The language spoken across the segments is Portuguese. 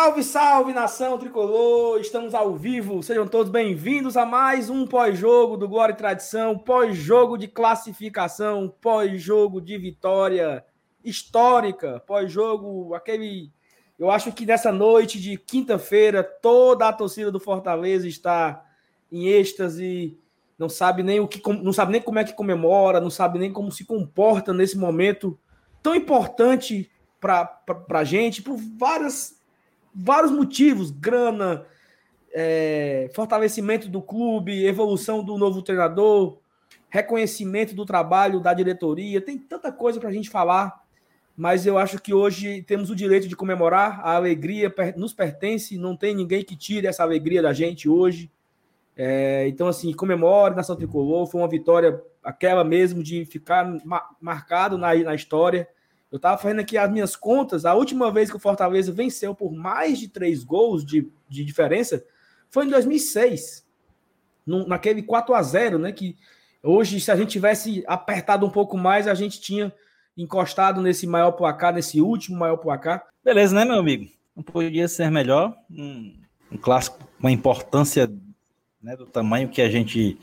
Salve, salve, nação tricolor! Estamos ao vivo, sejam todos bem-vindos a mais um pós-jogo do Glória e Tradição, pós-jogo de classificação, pós-jogo de vitória histórica, pós-jogo, aquele. Eu acho que nessa noite de quinta-feira, toda a torcida do Fortaleza está em êxtase, não sabe nem o que, não sabe nem como é que comemora, não sabe nem como se comporta nesse momento tão importante para a gente, por várias vários motivos: grana, é, fortalecimento do clube, evolução do novo treinador, reconhecimento do trabalho da diretoria. Tem tanta coisa para a gente falar, mas eu acho que hoje temos o direito de comemorar. A alegria nos pertence, não tem ninguém que tire essa alegria da gente hoje. É, então, assim, comemore Nação Tricolor. Foi uma vitória, aquela mesmo, de ficar marcado na, na história. Eu estava fazendo aqui as minhas contas. A última vez que o Fortaleza venceu por mais de três gols de, de diferença foi em 2006, no, naquele 4 a 0 né? Que hoje, se a gente tivesse apertado um pouco mais, a gente tinha encostado nesse maior placar, nesse último maior placar. Beleza, né, meu amigo? Não podia ser melhor. Um, um clássico com a importância né, do tamanho que a gente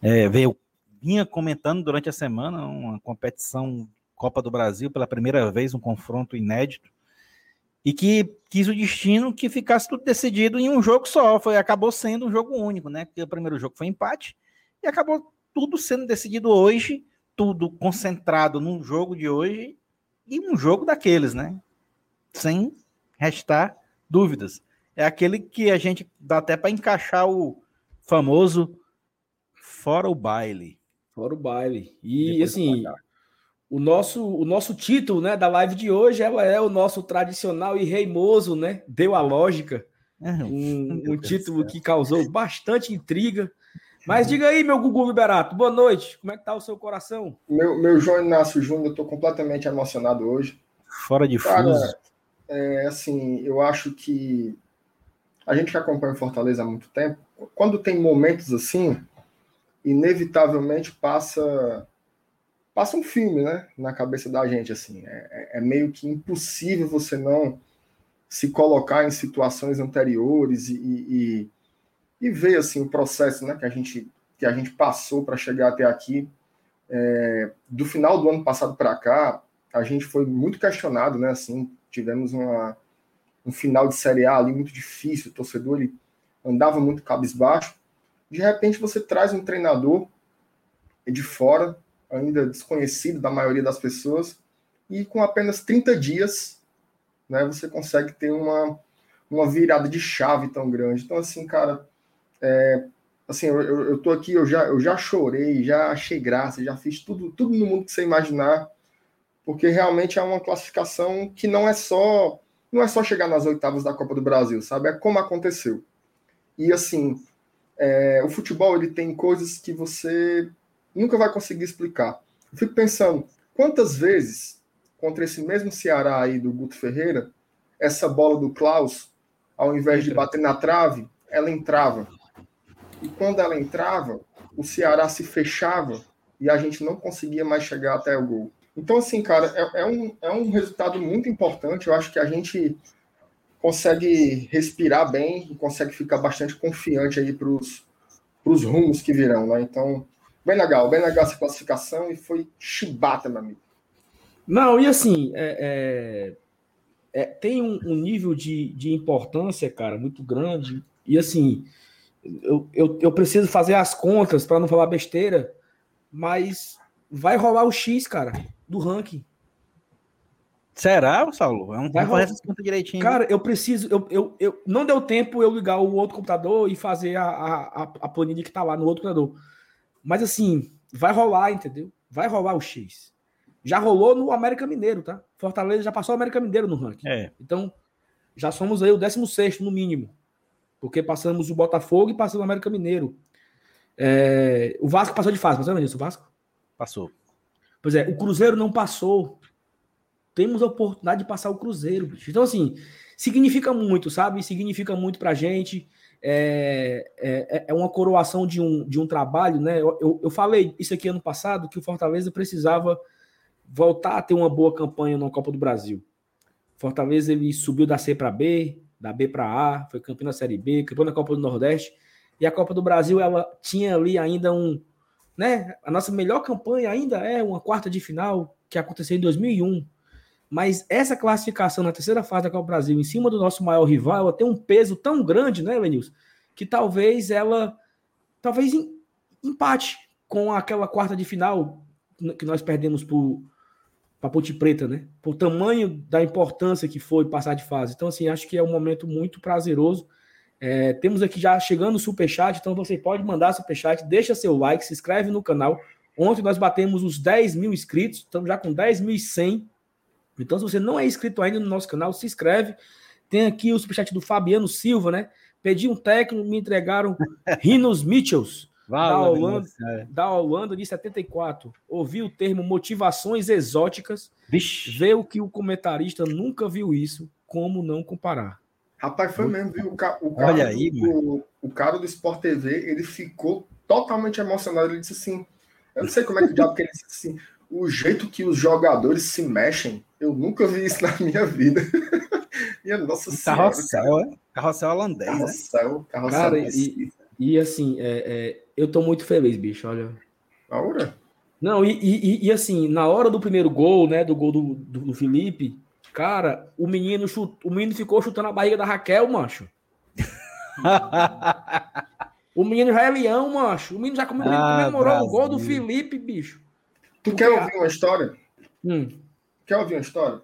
é, veio, vinha comentando durante a semana, uma competição Copa do Brasil pela primeira vez, um confronto inédito, e que quis o destino que ficasse tudo decidido em um jogo só. Foi, acabou sendo um jogo único, né? Porque o primeiro jogo foi empate e acabou tudo sendo decidido hoje, tudo concentrado num jogo de hoje e um jogo daqueles, né? Sem restar dúvidas. É aquele que a gente dá até para encaixar o famoso fora o baile. Fora o baile. E Depois assim, o nosso, o nosso título né, da live de hoje ela é o nosso tradicional e reimoso, né? Deu a lógica. É, um, um título que causou bastante intriga. Mas diga aí, meu Gugu Liberato, boa noite. Como é que tá o seu coração? Meu, meu João Inácio Júnior, eu tô completamente emocionado hoje. Fora de Cara, fuso. É, assim, eu acho que a gente que acompanha o Fortaleza há muito tempo, quando tem momentos assim, inevitavelmente passa passa um filme, né, na cabeça da gente, assim. É, é, é, meio que impossível você não se colocar em situações anteriores e, e, e ver, assim, o processo, né, que a gente, que a gente passou para chegar até aqui. É, do final do ano passado para cá, a gente foi muito questionado, né, assim, tivemos uma, um final de Série A ali muito difícil, o torcedor ele andava muito cabisbaixo. De repente você traz um treinador de fora, ainda desconhecido da maioria das pessoas, e com apenas 30 dias, né, você consegue ter uma, uma virada de chave tão grande. Então, assim, cara, é, assim, eu, eu, tô aqui, eu já, eu já chorei, já achei graça, já fiz tudo, tudo no mundo que você imaginar, porque realmente é uma classificação que não é só não é só chegar nas oitavas da Copa do Brasil, sabe? É como aconteceu. E assim, é, o futebol ele tem coisas que você nunca vai conseguir explicar. Eu fico pensando, quantas vezes, contra esse mesmo Ceará aí do Guto Ferreira, essa bola do Klaus, ao invés de bater na trave, ela entrava. E quando ela entrava, o Ceará se fechava e a gente não conseguia mais chegar até o gol. Então, assim, cara, é, é, um, é um resultado muito importante. Eu acho que a gente consegue respirar bem e consegue ficar bastante confiante aí para os rumos que virão, né? Então, Bem legal, bem legal essa classificação e foi chibata, meu amigo. Não, e assim, é, é, é, tem um, um, nível de, de importância, cara, muito grande. E assim, eu, eu, eu preciso fazer as contas para não falar besteira, mas vai rolar o X, cara, do ranking. Será, Saulo? É um vai rolar essa conta direitinho. Cara, eu preciso. Eu, eu, eu, não deu tempo eu ligar o outro computador e fazer a, a, a planilha que tá lá no outro computador. Mas assim, vai rolar, entendeu? Vai rolar o X. Já rolou no América Mineiro, tá? Fortaleza já passou o América Mineiro no ranking. É. Então, já somos aí o 16 no mínimo. Porque passamos o Botafogo e passamos o América Mineiro. É... O Vasco passou de fase, passou nisso, o Vasco? Passou. Pois é, o Cruzeiro não passou. Temos a oportunidade de passar o Cruzeiro, bicho. Então, assim, significa muito, sabe? Significa muito pra gente é, é, é uma coroação de um, de um trabalho, né? Eu, eu, eu, falei isso aqui ano passado, que o Fortaleza precisava voltar a ter uma boa campanha na Copa do Brasil. Fortaleza ele subiu da C para B, da B para A, foi campeão da Série B, campeão da Copa do Nordeste. E a Copa do Brasil, ela tinha ali ainda um, né? A nossa melhor campanha ainda é uma quarta de final que aconteceu em 2001. Mas essa classificação na terceira fase da Copa Brasil, em cima do nosso maior rival, ela tem um peso tão grande, né, Lenilson? Que talvez ela, talvez empate com aquela quarta de final que nós perdemos para Ponte Preta, né? Por tamanho da importância que foi passar de fase. Então, assim, acho que é um momento muito prazeroso. É, temos aqui já chegando o superchat, então você pode mandar superchat, deixa seu like, se inscreve no canal. Ontem nós batemos os 10 mil inscritos, estamos já com 10.100. Então, se você não é inscrito ainda no nosso canal, se inscreve. Tem aqui o superchat do Fabiano Silva, né? Pedi um técnico, me entregaram Rinos Mitchells da, Holanda, é. da Holanda de 74. Ouvi o termo motivações exóticas. Vixe. Vê o que o comentarista nunca viu isso. Como não comparar? Rapaz, foi mesmo, viu? O, ca o, cara, Olha aí, o, o, cara do Sport TV, ele ficou totalmente emocionado. Ele disse assim: Eu não sei como é que o diabo que ele disse assim. O jeito que os jogadores se mexem, eu nunca vi isso na minha vida. Minha nossa senhora. Carrossel, é? Carrossel holandês, carrossel, né? Carrossel, cara, e, e, assim, é, é eu tô muito feliz, bicho, olha. Aura? Não, e, e, e, assim, na hora do primeiro gol, né, do gol do, do, do Felipe, cara, o menino, chut, o menino ficou chutando a barriga da Raquel, macho. o menino já é leão, macho. O menino já comemorou, ah, comemorou o gol do Felipe, bicho. Tu Porque... quer ouvir uma história? Hum. Quer ouvir uma história?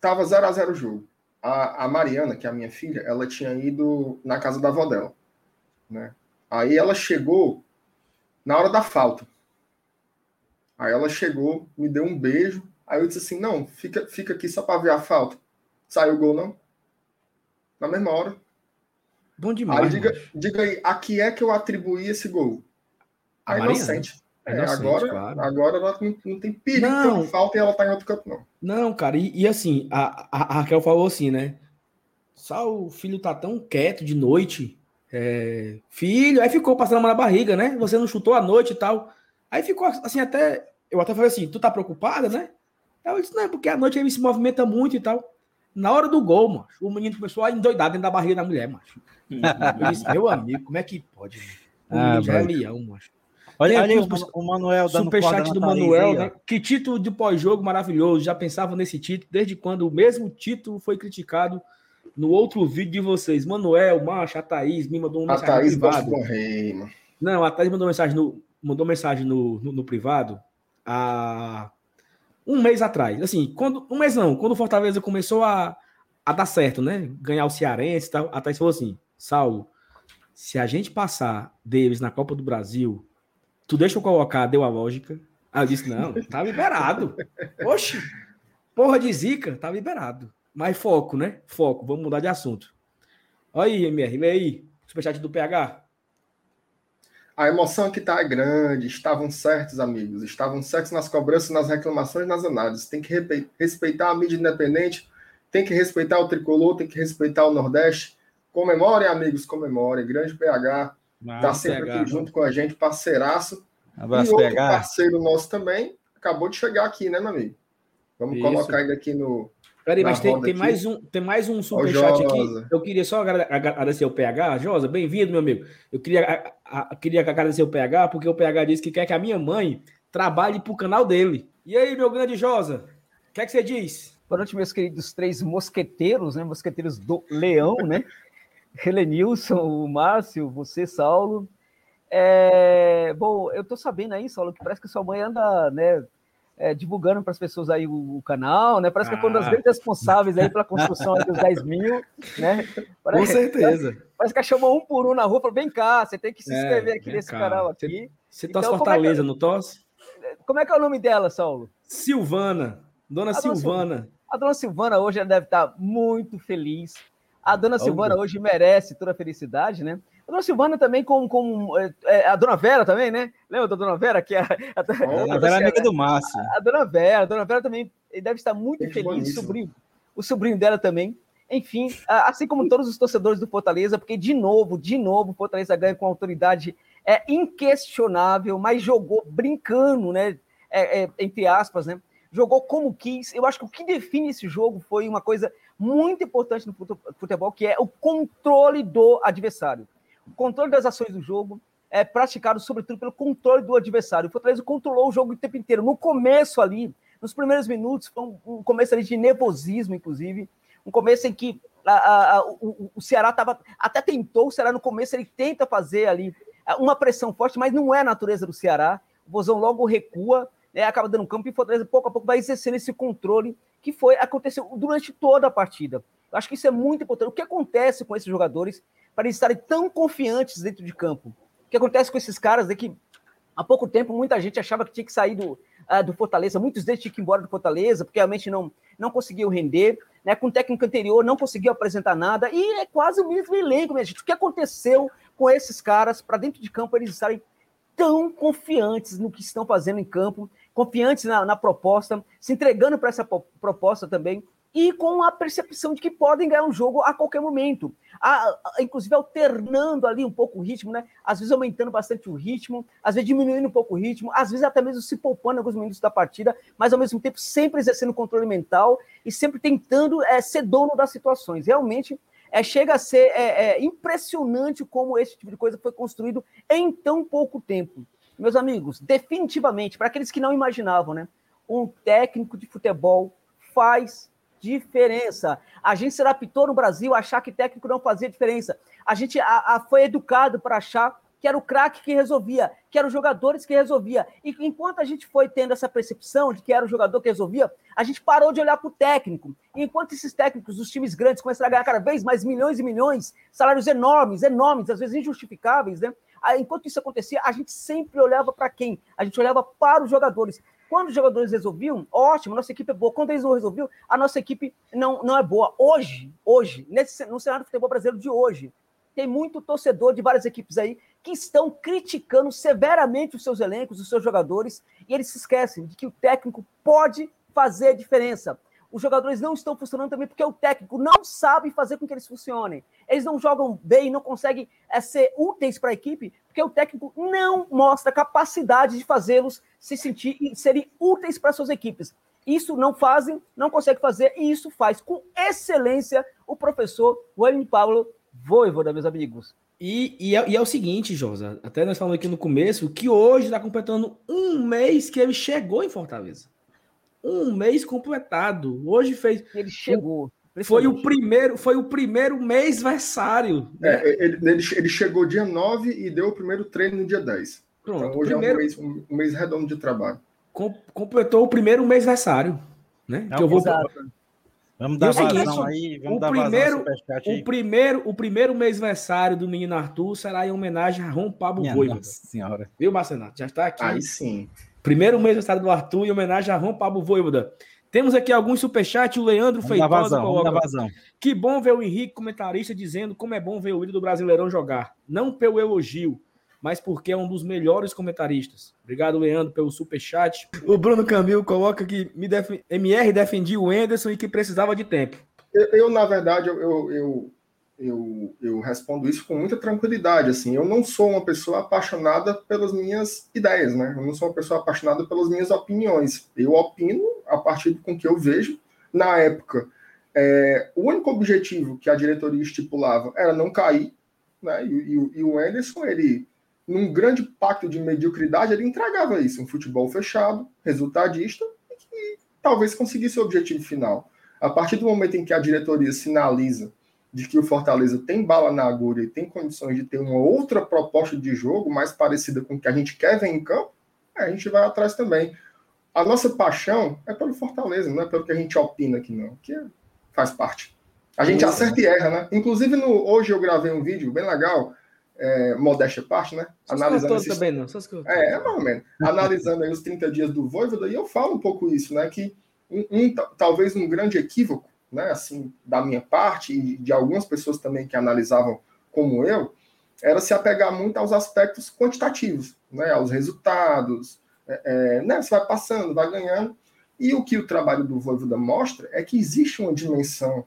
Tava 0x0 o jogo. A, a Mariana, que é a minha filha, ela tinha ido na casa da avó dela, né? Aí ela chegou na hora da falta. Aí ela chegou, me deu um beijo. Aí eu disse assim: não, fica, fica aqui só para ver a falta. Saiu o gol, não? Na mesma hora. Bom demais. Aí diga, diga aí, a que é que eu atribuí esse gol? A, a inocente. É, inocente, agora, claro. agora ela não, não tem perigo não. de falta e ela tá em outro campo, não. Não, cara, e, e assim, a, a, a, Raquel falou assim, né? Só o filho tá tão quieto de noite é, filho, aí ficou passando a mão na barriga, né? Você não chutou à noite e tal. Aí ficou assim, até. Eu até falei assim: tu tá preocupada, né? Aí eu disse: não, é porque à noite ele se movimenta muito e tal. Na hora do gol, mano, o menino começou a endoidar dentro da barriga da mulher, macho. Eu disse: meu amigo, como é que pode? O ah, já é leão, macho. Olha, olha o, o Manuel dando Superchat do Manuel, né? Que título de pós-jogo maravilhoso. Já pensava nesse título desde quando o mesmo título foi criticado no outro vídeo de vocês, Manuel, Macha, a Thaís me mandou uma mensagem a Thaís privado. Correr, Não, a Thaís mandou mensagem no, mandou mensagem no, no, no, privado há um mês atrás. Assim, quando, um mês não, quando o Fortaleza começou a, a dar certo, né? Ganhar o Cearense e tal, a Thaís falou assim: Saulo, se a gente passar deles na Copa do Brasil, tu deixa eu colocar, deu a lógica. Aí eu disse: não, tá liberado. Oxi, porra de zica, tá liberado. Mas foco, né? Foco. Vamos mudar de assunto. Olha aí, MR, lê aí. Superchat do PH. A emoção que tá é grande. Estavam certos, amigos. Estavam certos nas cobranças, nas reclamações, nas análises. Tem que respeitar a mídia independente. Tem que respeitar o tricolor. Tem que respeitar o Nordeste. Comemorem, amigos, comemorem. Grande PH. Não, tá sempre PH, aqui junto com a gente, parceiraço. Abraço, e outro PH. parceiro nosso também acabou de chegar aqui, né, meu amigo? Vamos Isso. colocar ele aqui no, Peraí, mas tem, tem mais um, tem mais um superchat aqui. Eu queria só agradecer o PH. Josa, bem-vindo, meu amigo. Eu queria, a, a, queria agradecer o PH, porque o PH disse que quer que a minha mãe trabalhe para o canal dele. E aí, meu grande Josa, o que é que você diz? Boa noite, meus queridos três mosqueteiros, né? Mosqueteiros do Leão, né? Helenilson, o Márcio, você, Saulo. É... Bom, eu tô sabendo aí, Saulo, que parece que sua mãe anda, né, é, divulgando para as pessoas aí o, o, canal, né? Parece que é uma das ah. grandes responsáveis aí pela construção dos 10 mil, né? Parece, Com certeza. Parece, parece que chamou um por um na rua, falou, vem cá, você tem que se é, inscrever é, aqui nesse cá. canal aqui. Você, você então, tosse Fortaleza, é que, não tosse? Como é que é o nome dela, Saulo? Silvana, Dona a Silvana. Dona, a Dona Silvana hoje deve estar muito feliz. A Dona Silvana hoje merece toda a felicidade, né? A dona Silvana também com, com é, é, a dona Vera também, né? Lembra da dona Vera? Que é a, a, a, a Vera é amiga do Márcio. A, a, dona Vera, a dona Vera também deve estar muito feliz, o sobrinho, o sobrinho dela também. Enfim, assim como todos os torcedores do Fortaleza, porque de novo, de novo, o Fortaleza ganha com autoridade é inquestionável, mas jogou brincando, né? É, é, entre aspas, né? Jogou como quis. Eu acho que o que define esse jogo foi uma coisa muito importante no futebol, que é o controle do adversário. O controle das ações do jogo é praticado, sobretudo, pelo controle do adversário. O Fortaleza controlou o jogo o tempo inteiro. No começo ali, nos primeiros minutos, foi um, começo ali de nervosismo, inclusive. Um começo em que a, a, o, o, Ceará tava, até tentou, o Ceará no começo ele tenta fazer ali é, uma pressão forte, mas não é a natureza do Ceará. O Bozão logo recua, né, acaba dando campo e o Fortaleza pouco a pouco vai exercendo esse controle que foi aconteceu durante toda a partida. Eu acho que isso é muito importante. O que acontece com esses jogadores para eles estarem tão confiantes dentro de campo? O que acontece com esses caras é que há pouco tempo muita gente achava que tinha que sair do, uh, do Fortaleza, muitos deles tinham que ir embora do Fortaleza, porque realmente não, não conseguiu render, né? Com o técnico anterior não conseguiu apresentar nada, e é quase o mesmo elenco, minha gente. O que aconteceu com esses caras para dentro de campo eles estarem tão confiantes no que estão fazendo em campo, confiantes na, na proposta, se entregando para essa proposta também, e com a percepção de que podem ganhar um jogo a qualquer momento. A, a, inclusive alternando ali um pouco o ritmo, né? Às vezes aumentando bastante o ritmo, às vezes diminuindo um pouco o ritmo, às vezes até mesmo se poupando alguns minutos da partida, mas ao mesmo tempo sempre exercendo controle mental e sempre tentando é, ser dono das situações. Realmente é, chega a ser é, impressionante como esse tipo de coisa foi construído em tão pouco tempo. Meus amigos, definitivamente, para aqueles que não imaginavam, né? Um técnico de futebol faz diferença. A gente se adaptou no Brasil a achar que técnico não fazia diferença. A gente a, a foi educado para achar que era o craque que resolvia, que eram os jogadores que resolvia. E enquanto a gente foi tendo essa percepção de que era o jogador que resolvia, a gente parou de olhar para o técnico. E enquanto esses técnicos dos times grandes começaram a ganhar cada vez mais milhões e milhões, salários enormes, enormes, às vezes injustificáveis, né? Enquanto isso acontecia, a gente sempre olhava para quem? A gente olhava para os jogadores. Quando os jogadores resolviam, ótimo, nossa equipe é boa. Quando eles não resolviam, a nossa equipe não, não é boa. Hoje, hoje, nesse, no cenário do futebol brasileiro de hoje, tem muito torcedor de várias equipes aí que estão criticando severamente os seus elencos, os seus jogadores, e eles se esquecem de que o técnico pode fazer diferença. Os jogadores não estão funcionando também porque o técnico não sabe fazer com que eles funcionem. Eles não jogam bem, não conseguem é, ser úteis para a equipe, porque o técnico não mostra capacidade de fazê-los se sentir e serem úteis para suas equipes. Isso não fazem, não consegue fazer, e isso faz com excelência o professor Wayne Paulo Voivoda, meus amigos. E, e, é, e, é, o seguinte, Josa, até nós falamos aqui no começo, que hoje está completando um mês que ele chegou em Fortaleza. Um mês completado. Hoje fez. Ele chegou. Foi o primeiro, foi o primeiro mês versário. Né? É, ele, ele, ele, chegou dia 9 e deu o primeiro treino no dia 10. Pronto, então, hoje primeiro, é um mês, um, um mês redondo de trabalho. Com, completou o primeiro mês versário. Né? Não, que eu vou... Vamos dar vazão aí, vamos o dar primeiro, aí. O primeiro, o primeiro mês versário do menino Arthur será em homenagem a Ron Pablo Voivoda. senhora. Viu, Marcenato? Já está aqui. Aí sim. Primeiro mês versário do Arthur em homenagem a Ron Pablo Voivoda. Temos aqui alguns superchats. O Leandro vamos Feitosa vazão, coloca. Vazão. Que bom ver o Henrique, comentarista, dizendo como é bom ver o ídolo do Brasileirão jogar. Não pelo elogio, mas porque é um dos melhores comentaristas. Obrigado, Leandro, pelo superchat. O Bruno Camilo coloca que def... MR defendia o Enderson e que precisava de tempo. Eu, eu na verdade, eu, eu, eu, eu, respondo isso com muita tranquilidade. Assim, eu não sou uma pessoa apaixonada pelas minhas ideias, né? Eu não sou uma pessoa apaixonada pelas minhas opiniões. Eu opino a partir com que eu vejo. Na época, é, o único objetivo que a diretoria estipulava era não cair, né? E, e, e o Anderson, ele, num grande pacto de mediocridade, ele entregava isso, um futebol fechado, resultadista, e talvez conseguisse o objetivo final. A partir do momento em que a diretoria sinaliza de que o Fortaleza tem bala na agulha e tem condições de ter uma outra proposta de jogo mais parecida com o que a gente quer ver em campo, a gente vai atrás também a nossa paixão é pelo Fortaleza, não é pelo que a gente opina aqui, não, que faz parte. A gente acerta e erra, né? Inclusive, no, hoje eu gravei um vídeo bem legal, é, modéstia parte, né? Só analisando esses... também, não. Só é, é, mais ou menos. Analisando aí os 30 dias do Voivoda, e eu falo um pouco isso, né? Que um, um, talvez um grande equívoco, né? Assim, da minha parte e de algumas pessoas também que analisavam como eu, era se apegar muito aos aspectos quantitativos, né? Aos resultados, é, é, né, você vai passando, vai ganhando. E o que o trabalho do Voivoda mostra é que existe uma dimensão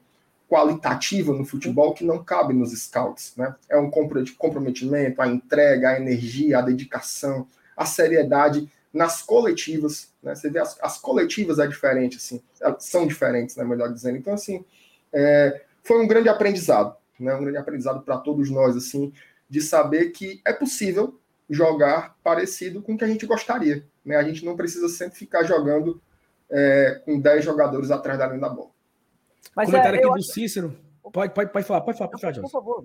qualitativa no futebol que não cabe nos scouts. Né? É um comprometimento, a entrega, a energia, a dedicação, a seriedade nas coletivas. Né? Você vê as, as coletivas é diferente, assim, são diferentes, né, melhor dizendo. Então, assim, é, foi um grande aprendizado, né? Um grande aprendizado para todos nós, assim, de saber que é possível jogar parecido com o que a gente gostaria. Né? A gente não precisa sempre ficar jogando é, com 10 jogadores atrás da linha da bola. Mas Comentário é, aqui do acho... Cícero. Pode, pode, pode falar, pode falar, pode falar, Por favor.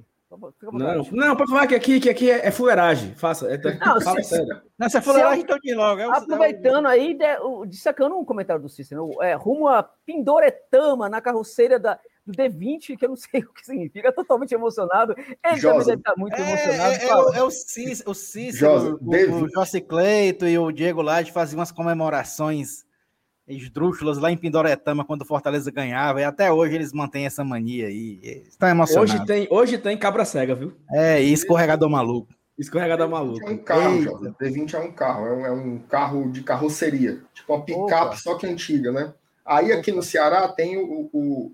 Não, não, pode falar que aqui, que aqui é, é fuleiragem. Faça. É, não, fala se, sério. Não, se é fuleiragem, então de logo. É Aproveitando aí, de, destacando um comentário do Cícero, é, rumo a Pindoretama na carroceira da, do D20, que eu não sei o que significa, totalmente emocionado. Ele Josa. também está muito é, emocionado. É, é, o, é o Cícero, o, Cícero, o, o José Cleito e o Diego Lade faziam umas comemorações esdrúxulas lá em Pindoretama quando o Fortaleza ganhava, e até hoje eles mantêm essa mania aí. Estão emocionados. Hoje tem, hoje tem cabra cega, viu? É, e escorregador maluco. Escorregador maluco. É um carro, D20 é um carro, é um, é um, carro de carroceria, tipo uma picape, só que antiga, né? Aí aqui no Ceará tem o, o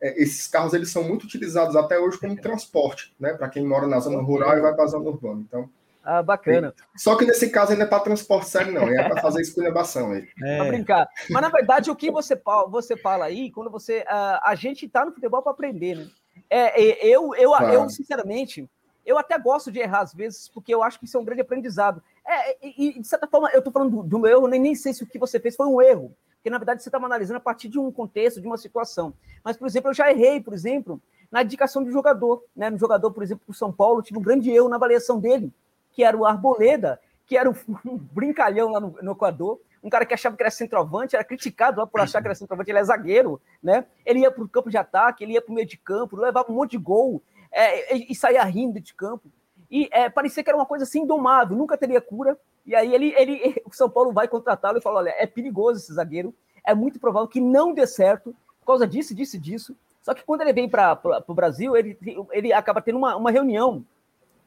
é, esses carros eles são muito utilizados até hoje como transporte, né? Para quem mora na zona rural e vai para a zona urbana. Então, ah, bacana. Só que nesse caso ainda é para transporte sério, não, é para fazer esculhambação aí. É. Para brincar. Mas na verdade, o que você, você fala aí, quando você. Uh, a gente está no futebol para aprender, né? É, é, eu, eu, claro. eu, sinceramente, eu até gosto de errar às vezes, porque eu acho que isso é um grande aprendizado. É, e, de certa forma, eu estou falando do, do meu erro, nem, nem sei se o que você fez foi um erro. Porque, na verdade, você estava analisando a partir de um contexto, de uma situação. Mas, por exemplo, eu já errei, por exemplo, na indicação do jogador. Né? No jogador, por exemplo, do São Paulo, tive um grande erro na avaliação dele que era o Arboleda, que era um, brincalhão lá no, no, Equador, um cara que achava que era centroavante, era criticado lá por achar que era centroavante, ele é zagueiro, né? Ele ia para o campo de ataque, ele ia para o meio de campo, levava um monte de gol é, e, e, saía rindo de campo. E é, parecia que era uma coisa assim indomável, nunca teria cura. E aí ele, ele, o São Paulo vai contratá-lo e fala: olha, é perigoso esse zagueiro, é muito provável que não dê certo por causa disso, disso, disso. Só que quando ele vem para o Brasil, ele, ele acaba tendo uma, uma reunião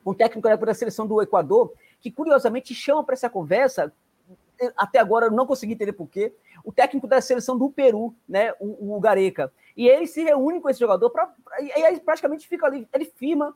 um técnico da seleção do Equador, que curiosamente chama para essa conversa, até agora eu não consegui entender porquê, o técnico da seleção do Peru, né, o, o Gareca. E ele se reúne com esse jogador, pra, e aí praticamente fica ali, ele firma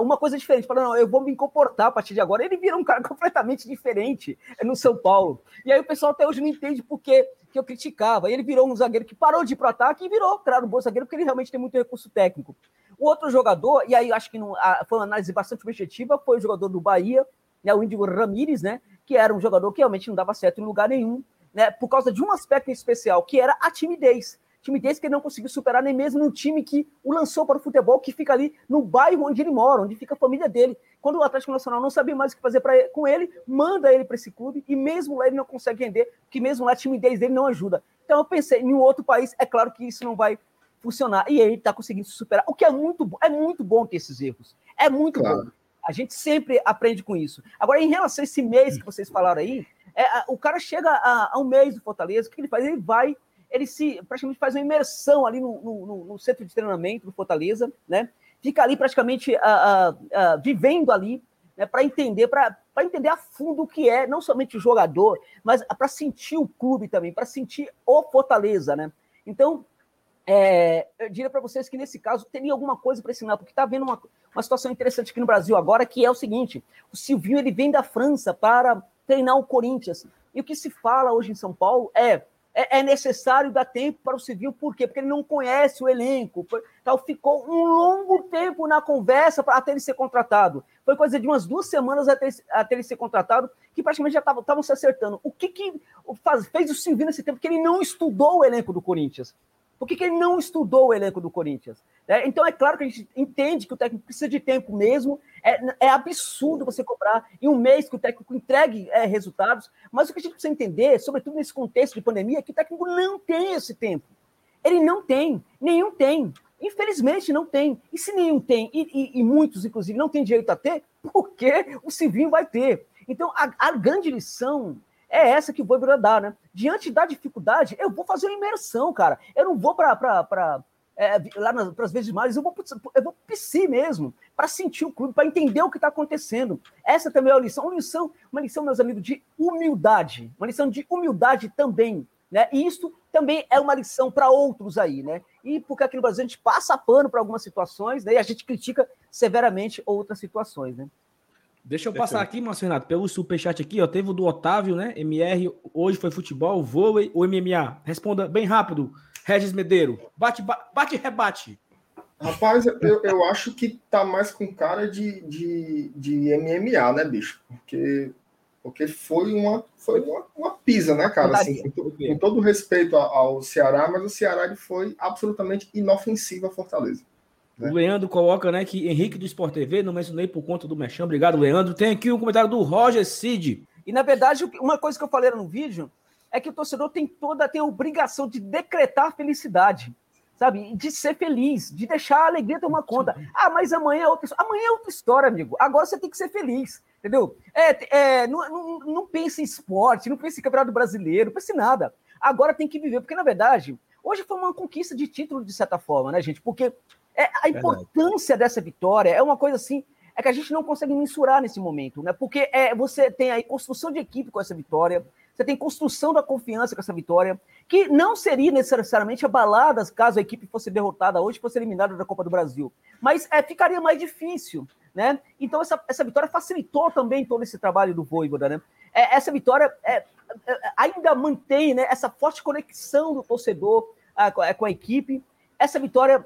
uma coisa diferente, fala, não, eu vou me comportar a partir de agora. Ele vira um cara completamente diferente no São Paulo. E aí o pessoal até hoje não entende por que eu criticava. E ele virou um zagueiro que parou de ir para o ataque e virou, claro, um bom zagueiro, porque ele realmente tem muito recurso técnico. O outro jogador, e aí acho que não, foi uma análise bastante objetiva, foi o jogador do Bahia, né, o Índigo Ramírez, né, que era um jogador que realmente não dava certo em lugar nenhum, né, por causa de um aspecto especial, que era a timidez. Timidez que ele não conseguiu superar nem mesmo no time que o lançou para o futebol, que fica ali no bairro onde ele mora, onde fica a família dele. Quando o Atlético Nacional não sabia mais o que fazer pra, com ele, manda ele para esse clube e mesmo lá ele não consegue render, porque mesmo lá a timidez dele não ajuda. Então eu pensei, em um outro país, é claro que isso não vai funcionar. E ele está conseguindo se superar, o que é muito, é muito bom ter esses erros. É muito claro. bom. A gente sempre aprende com isso. Agora, em relação a esse mês que vocês falaram aí, é, o cara chega a, a, um mês do Fortaleza, o que ele faz? Ele vai, ele se praticamente faz uma imersão ali no, no, no centro de treinamento do Fortaleza, né? Fica ali praticamente a, a, vivendo ali, né, para entender, para entender a fundo o que é, não somente o jogador, mas para sentir o clube também, para sentir o Fortaleza, né? Então, é, eu diria para vocês que nesse caso teria alguma coisa para ensinar, porque está havendo uma, uma situação interessante aqui no Brasil agora, que é o seguinte: o Silvinho ele vem da França para treinar o Corinthians. E o que se fala hoje em São Paulo é é, é necessário dar tempo para o Silvinho, por quê? Porque ele não conhece o elenco. Então, ficou um longo tempo na conversa para até ele ser contratado. Foi coisa de umas duas semanas até, até ele ser contratado, que praticamente já estavam se acertando. O que, que faz, fez o Silvinho nesse tempo? Porque ele não estudou o elenco do Corinthians. Por que, que ele não estudou o elenco do Corinthians? É, então é claro que a gente entende que o técnico precisa de tempo mesmo. É, é absurdo você cobrar em um mês que o técnico entregue é, resultados. Mas o que a gente precisa entender, sobretudo nesse contexto de pandemia, é que o técnico não tem esse tempo. Ele não tem, nenhum tem. Infelizmente não tem. E se nenhum tem, e, e, e muitos, inclusive, não têm direito a ter, por que o Civinho vai ter? Então, a, a grande lição é essa que o Voivoda dá, né? Diante da dificuldade, eu vou fazer uma imersão, cara. Eu não vou para é, lá para as vezes mais, eu vou eu vou PC mesmo, para sentir o clube, para entender o que está acontecendo. Essa também é uma lição, uma lição, uma lição, meus amigos, de humildade, uma lição de humildade também, né? E isso também é uma lição para outros aí, né? E porque aqui no Brasil a gente passa pano para algumas situações, né? E a gente critica severamente outras situações, né? Deixa eu passar aqui, Márcio Renato, pelo superchat aqui, ó. Teve o do Otávio, né? MR, hoje foi futebol, vôlei ou MMA? Responda bem rápido. Regis Medeiro? Bate, bate e rebate. Rapaz, eu, eu acho que tá mais com cara de, de, de MMA, né, bicho? Porque, porque foi uma, foi uma, uma pisa, né, cara? Assim, com, com todo respeito ao Ceará, mas o Ceará ele foi absolutamente inofensivo a Fortaleza. Né? O Leandro coloca, né, que Henrique do Sport TV, não mencionei por conta do Mechan. Obrigado, Leandro. Tem aqui um comentário do Roger Cid. E, na verdade, uma coisa que eu falei no vídeo é que o torcedor tem toda tem a obrigação de decretar felicidade sabe? De ser feliz, de deixar a alegria tomar conta. Ah, mas amanhã é outra Amanhã é outra história, amigo. Agora você tem que ser feliz, entendeu? É, é, não, não, não pense em esporte, não pense em campeonato brasileiro, não pense em nada. Agora tem que viver, porque na verdade, hoje foi uma conquista de título, de certa forma, né, gente? Porque é, a importância dessa vitória é uma coisa assim, é que a gente não consegue mensurar nesse momento, né? Porque é, você tem aí construção de equipe com essa vitória, você tem construção da confiança com essa vitória, que não seria necessariamente abalada caso a equipe fosse derrotada hoje, fosse eliminada da Copa do Brasil. Mas é, ficaria mais difícil, né? Então essa, essa vitória facilitou também todo esse trabalho do Voivoda, né? É, essa vitória é, é, ainda mantém né, essa forte conexão do torcedor a, com a equipe. Essa vitória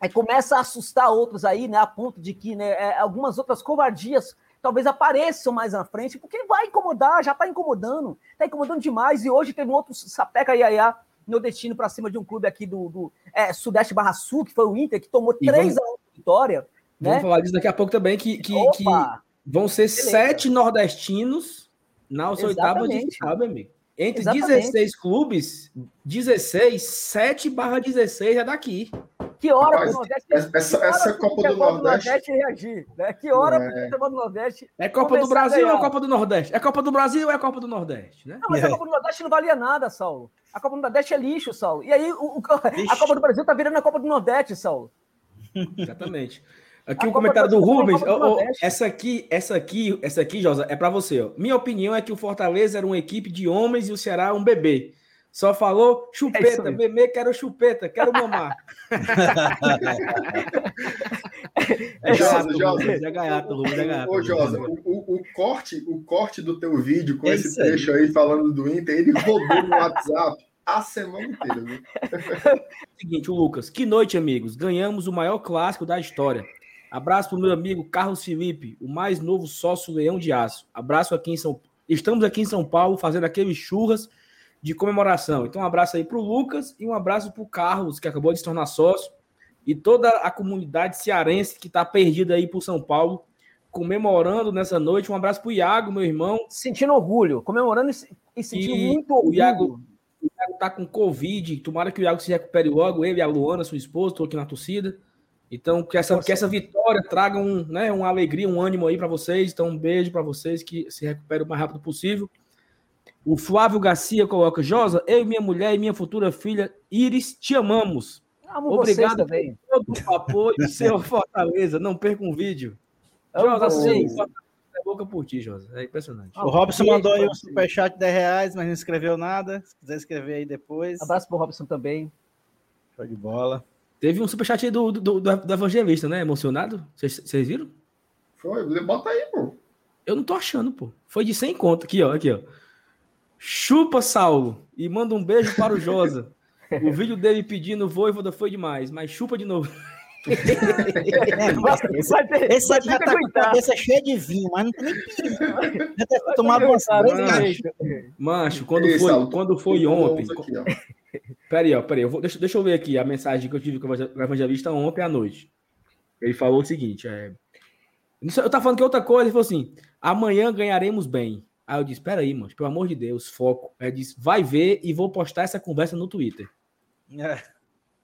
é, começa a assustar outros aí, né? A ponto de que né, é, algumas outras covardias talvez apareçam mais na frente, porque vai incomodar, já está incomodando, está incomodando demais. E hoje teve um outro sapeca iaiá no destino para cima de um clube aqui do, do é, Sudeste Barra Sul, que foi o Inter, que tomou 3 a 1 vitória. Vamos né? falar disso daqui a pouco também, que, que, que vão ser Beleza. sete nordestinos na oitava de final, amigo. Entre Exatamente. 16 clubes, 16, 7 barra 16 é daqui. Que hora Mas, o Nordeste. Essa, hora essa Copa do Nordeste. Nordeste reagir, né? Que hora é... o do Nordeste. É Copa do Brasil ou é Copa do Nordeste? É Copa do Brasil ou é Copa do Nordeste? Né? Não, mas é. a Copa do Nordeste não valia nada, Saulo. A Copa do Nordeste é lixo, Saulo. E aí o, o, a Copa do Brasil tá virando a Copa do Nordeste, Saulo. Exatamente. Aqui o um comentário do, do Rubens. Oh, oh, essa aqui, essa aqui, essa aqui, Josa, é para você. Ó. Minha opinião é que o Fortaleza era uma equipe de homens e o Ceará um bebê. Só falou chupeta, é bebê, quero chupeta, quero mamar. é Josa, Josa. Ô, Josa, o, o, o, corte, o corte do teu vídeo com é esse trecho aí. aí falando do Inter, ele rodou no WhatsApp a semana inteira. Viu? Seguinte, o Lucas. Que noite, amigos. Ganhamos o maior clássico da história. Abraço para o meu amigo Carlos Felipe, o mais novo sócio Leão de Aço. Abraço aqui em São Estamos aqui em São Paulo fazendo aqueles churras de comemoração. Então, um abraço aí para o Lucas e um abraço para o Carlos, que acabou de se tornar sócio, e toda a comunidade cearense que está perdida aí por São Paulo, comemorando nessa noite. Um abraço para o Iago, meu irmão. Sentindo orgulho, comemorando e sentindo e muito orgulho. O Iago, o Iago tá com Covid, tomara que o Iago se recupere logo, ele e a Luana, sua esposa, estou aqui na torcida. Então, que essa, que essa vitória traga um, né, uma alegria, um ânimo aí para vocês. Então, um beijo para vocês, que se recupere o mais rápido possível. O Flávio Garcia coloca: Josa, eu e minha mulher e minha futura filha Iris te amamos. Amo Obrigado por todo o apoio, seu Fortaleza. Não perca um vídeo. Josa, sim. É boca por ti, Josa. É impressionante. O Robson mandou aí um superchat de 10 reais, mas não escreveu nada. Se quiser escrever aí depois. Abraço pro Robson também. Show de bola. Teve um superchat aí do, do, do, do evangelista, né? Emocionado. Vocês viram? Foi, bota aí, pô. Eu não tô achando, pô. Foi de 100 conto. Aqui, ó. Aqui, ó. Chupa, Saulo, e manda um beijo para o Josa. O vídeo dele pedindo voivoda foi demais, mas chupa de novo. É, esse, esse vai já tá com a cabeça cheia de vinho, mas não tem nem Já tá tomado uma macho, macho, quando Ei, foi, Saulo, quando foi ontem. Peraí, ó, peraí, eu vou, deixa, deixa eu ver aqui a mensagem que eu tive com o evangelista ontem à noite. Ele falou o seguinte: é, eu tava falando que outra coisa, ele falou assim: amanhã ganharemos bem. Aí eu disse, espera aí, mano, pelo amor de Deus, foco. Aí eu disse, vai ver e vou postar essa conversa no Twitter. É.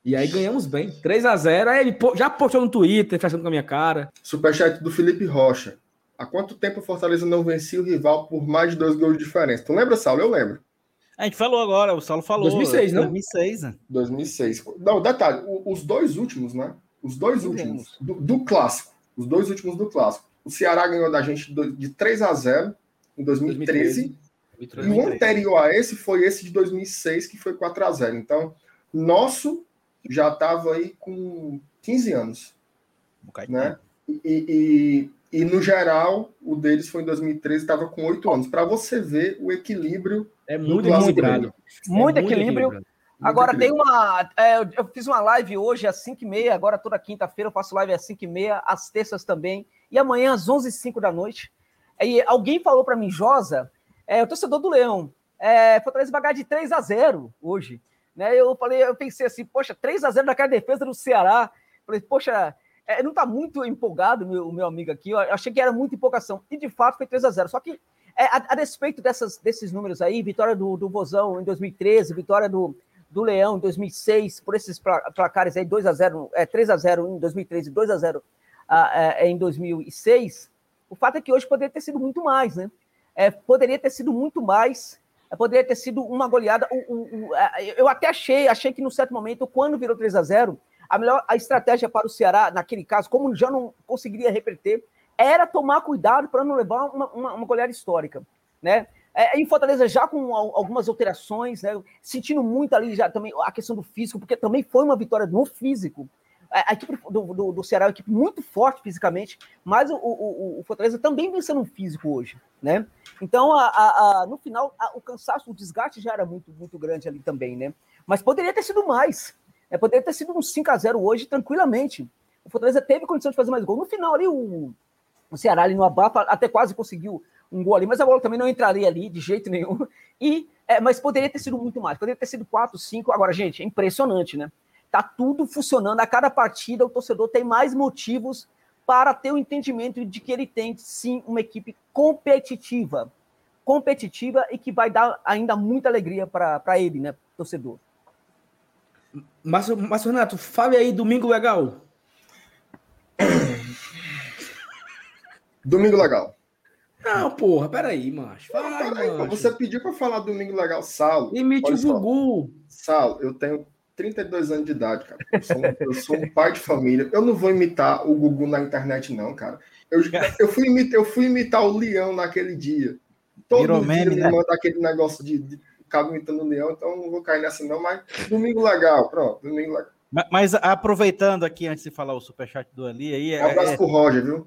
E aí ganhamos bem, 3 a 0 Aí ele já postou no Twitter, fechando com a minha cara. Superchat do Felipe Rocha. Há quanto tempo o Fortaleza não vencia o rival por mais de dois gols de diferença? Tu lembra, Saulo? Eu lembro. A gente falou agora, o Saulo falou. 2006, não? 2006, né? 2006. Não, detalhe, os dois últimos, né? Os dois últimos do, do, clássico. Os dois últimos do clássico. O Ceará ganhou da gente de 3 a 0 em 2013. 2013. E o anterior a esse foi esse de 2006, que foi 4 a 0 Então, nosso já estava aí com 15 anos. Um né? E, e, e, no geral, o deles foi em 2013, estava com 8 anos. Para você ver o equilíbrio. É muito equilibrado. Muito, é muito equilíbrio. Agora tem uma. É, eu fiz uma live hoje às 5h30, agora toda quinta-feira eu faço live às 5h30, às terças também, e amanhã às 11h05 da noite. E alguém falou para mim, Josa, é, o torcedor do Leão, é, Fortaleza vai ganhar de 3 a 0 hoje. Né? Eu falei, eu pensei assim, poxa, 3 a 0 naquela defesa do Ceará. Falei, poxa, é, não está muito empolgado o meu amigo aqui. Eu achei que era muita empolgação. E de fato foi 3 a 0 Só que, é, a, a despeito dessas, desses números aí, vitória do, do Vozão em 2013, vitória do, do Leão em 2006, por esses placares aí, 2 a 0 é, 3 a 0 em 2013 2 a 0 é, em 2006, o fato é que hoje poderia ter sido muito mais, né? É, poderia ter sido muito mais, é, poderia ter sido uma goleada. O, o, o, é, eu até achei, achei que no certo momento, quando virou 3 a 0 a melhor a estratégia para o Ceará, naquele caso, como já não conseguiria repetir, era tomar cuidado para não levar uma, uma, uma goleada histórica, né? É, em Fortaleza já com algumas alterações, né? Sentindo muito ali já também a questão do físico, porque também foi uma vitória no físico. A equipe do, do, do Ceará é uma equipe muito forte fisicamente, mas o, o, o Fortaleza também vem sendo um físico hoje, né? Então, a, a no final, o cansaço, o desgaste já era muito, muito grande ali também, né? Mas poderia ter sido mais. Né? Poderia ter sido um 5 a 0 hoje, tranquilamente. O Fortaleza teve condição de fazer mais gol. No final, ali, o, o Ceará ali no abafa até quase conseguiu um gol ali, mas a bola também não entraria ali de jeito nenhum. E, é, mas poderia ter sido muito mais, poderia ter sido 4, 5. Agora, gente, é impressionante, né? Tá tudo funcionando. A cada partida, o torcedor tem mais motivos para ter o entendimento de que ele tem sim uma equipe competitiva. Competitiva e que vai dar ainda muita alegria para ele, né, torcedor. Mas, mas, Renato, fale aí, domingo legal. Domingo legal. Não, porra, peraí, macho. Vai, peraí, macho. Você pediu para falar domingo legal, Saulo. Imite o Gugu. Saulo, eu tenho 32 anos de idade, cara. Eu sou, um, eu sou, um, pai de família. Eu não vou imitar o Gugu na internet, não, cara. Eu, eu, fui, imitar, eu fui imitar o Leão naquele dia. Todo Virou dia meme, ele né? manda aquele negócio de, de cabo imitando o Leão, então não vou cair nessa, não. Mas domingo legal, pronto, domingo legal. Mas, mas aproveitando aqui, antes de falar o superchat do Ali, aí. Um abraço é, pro Roger, viu?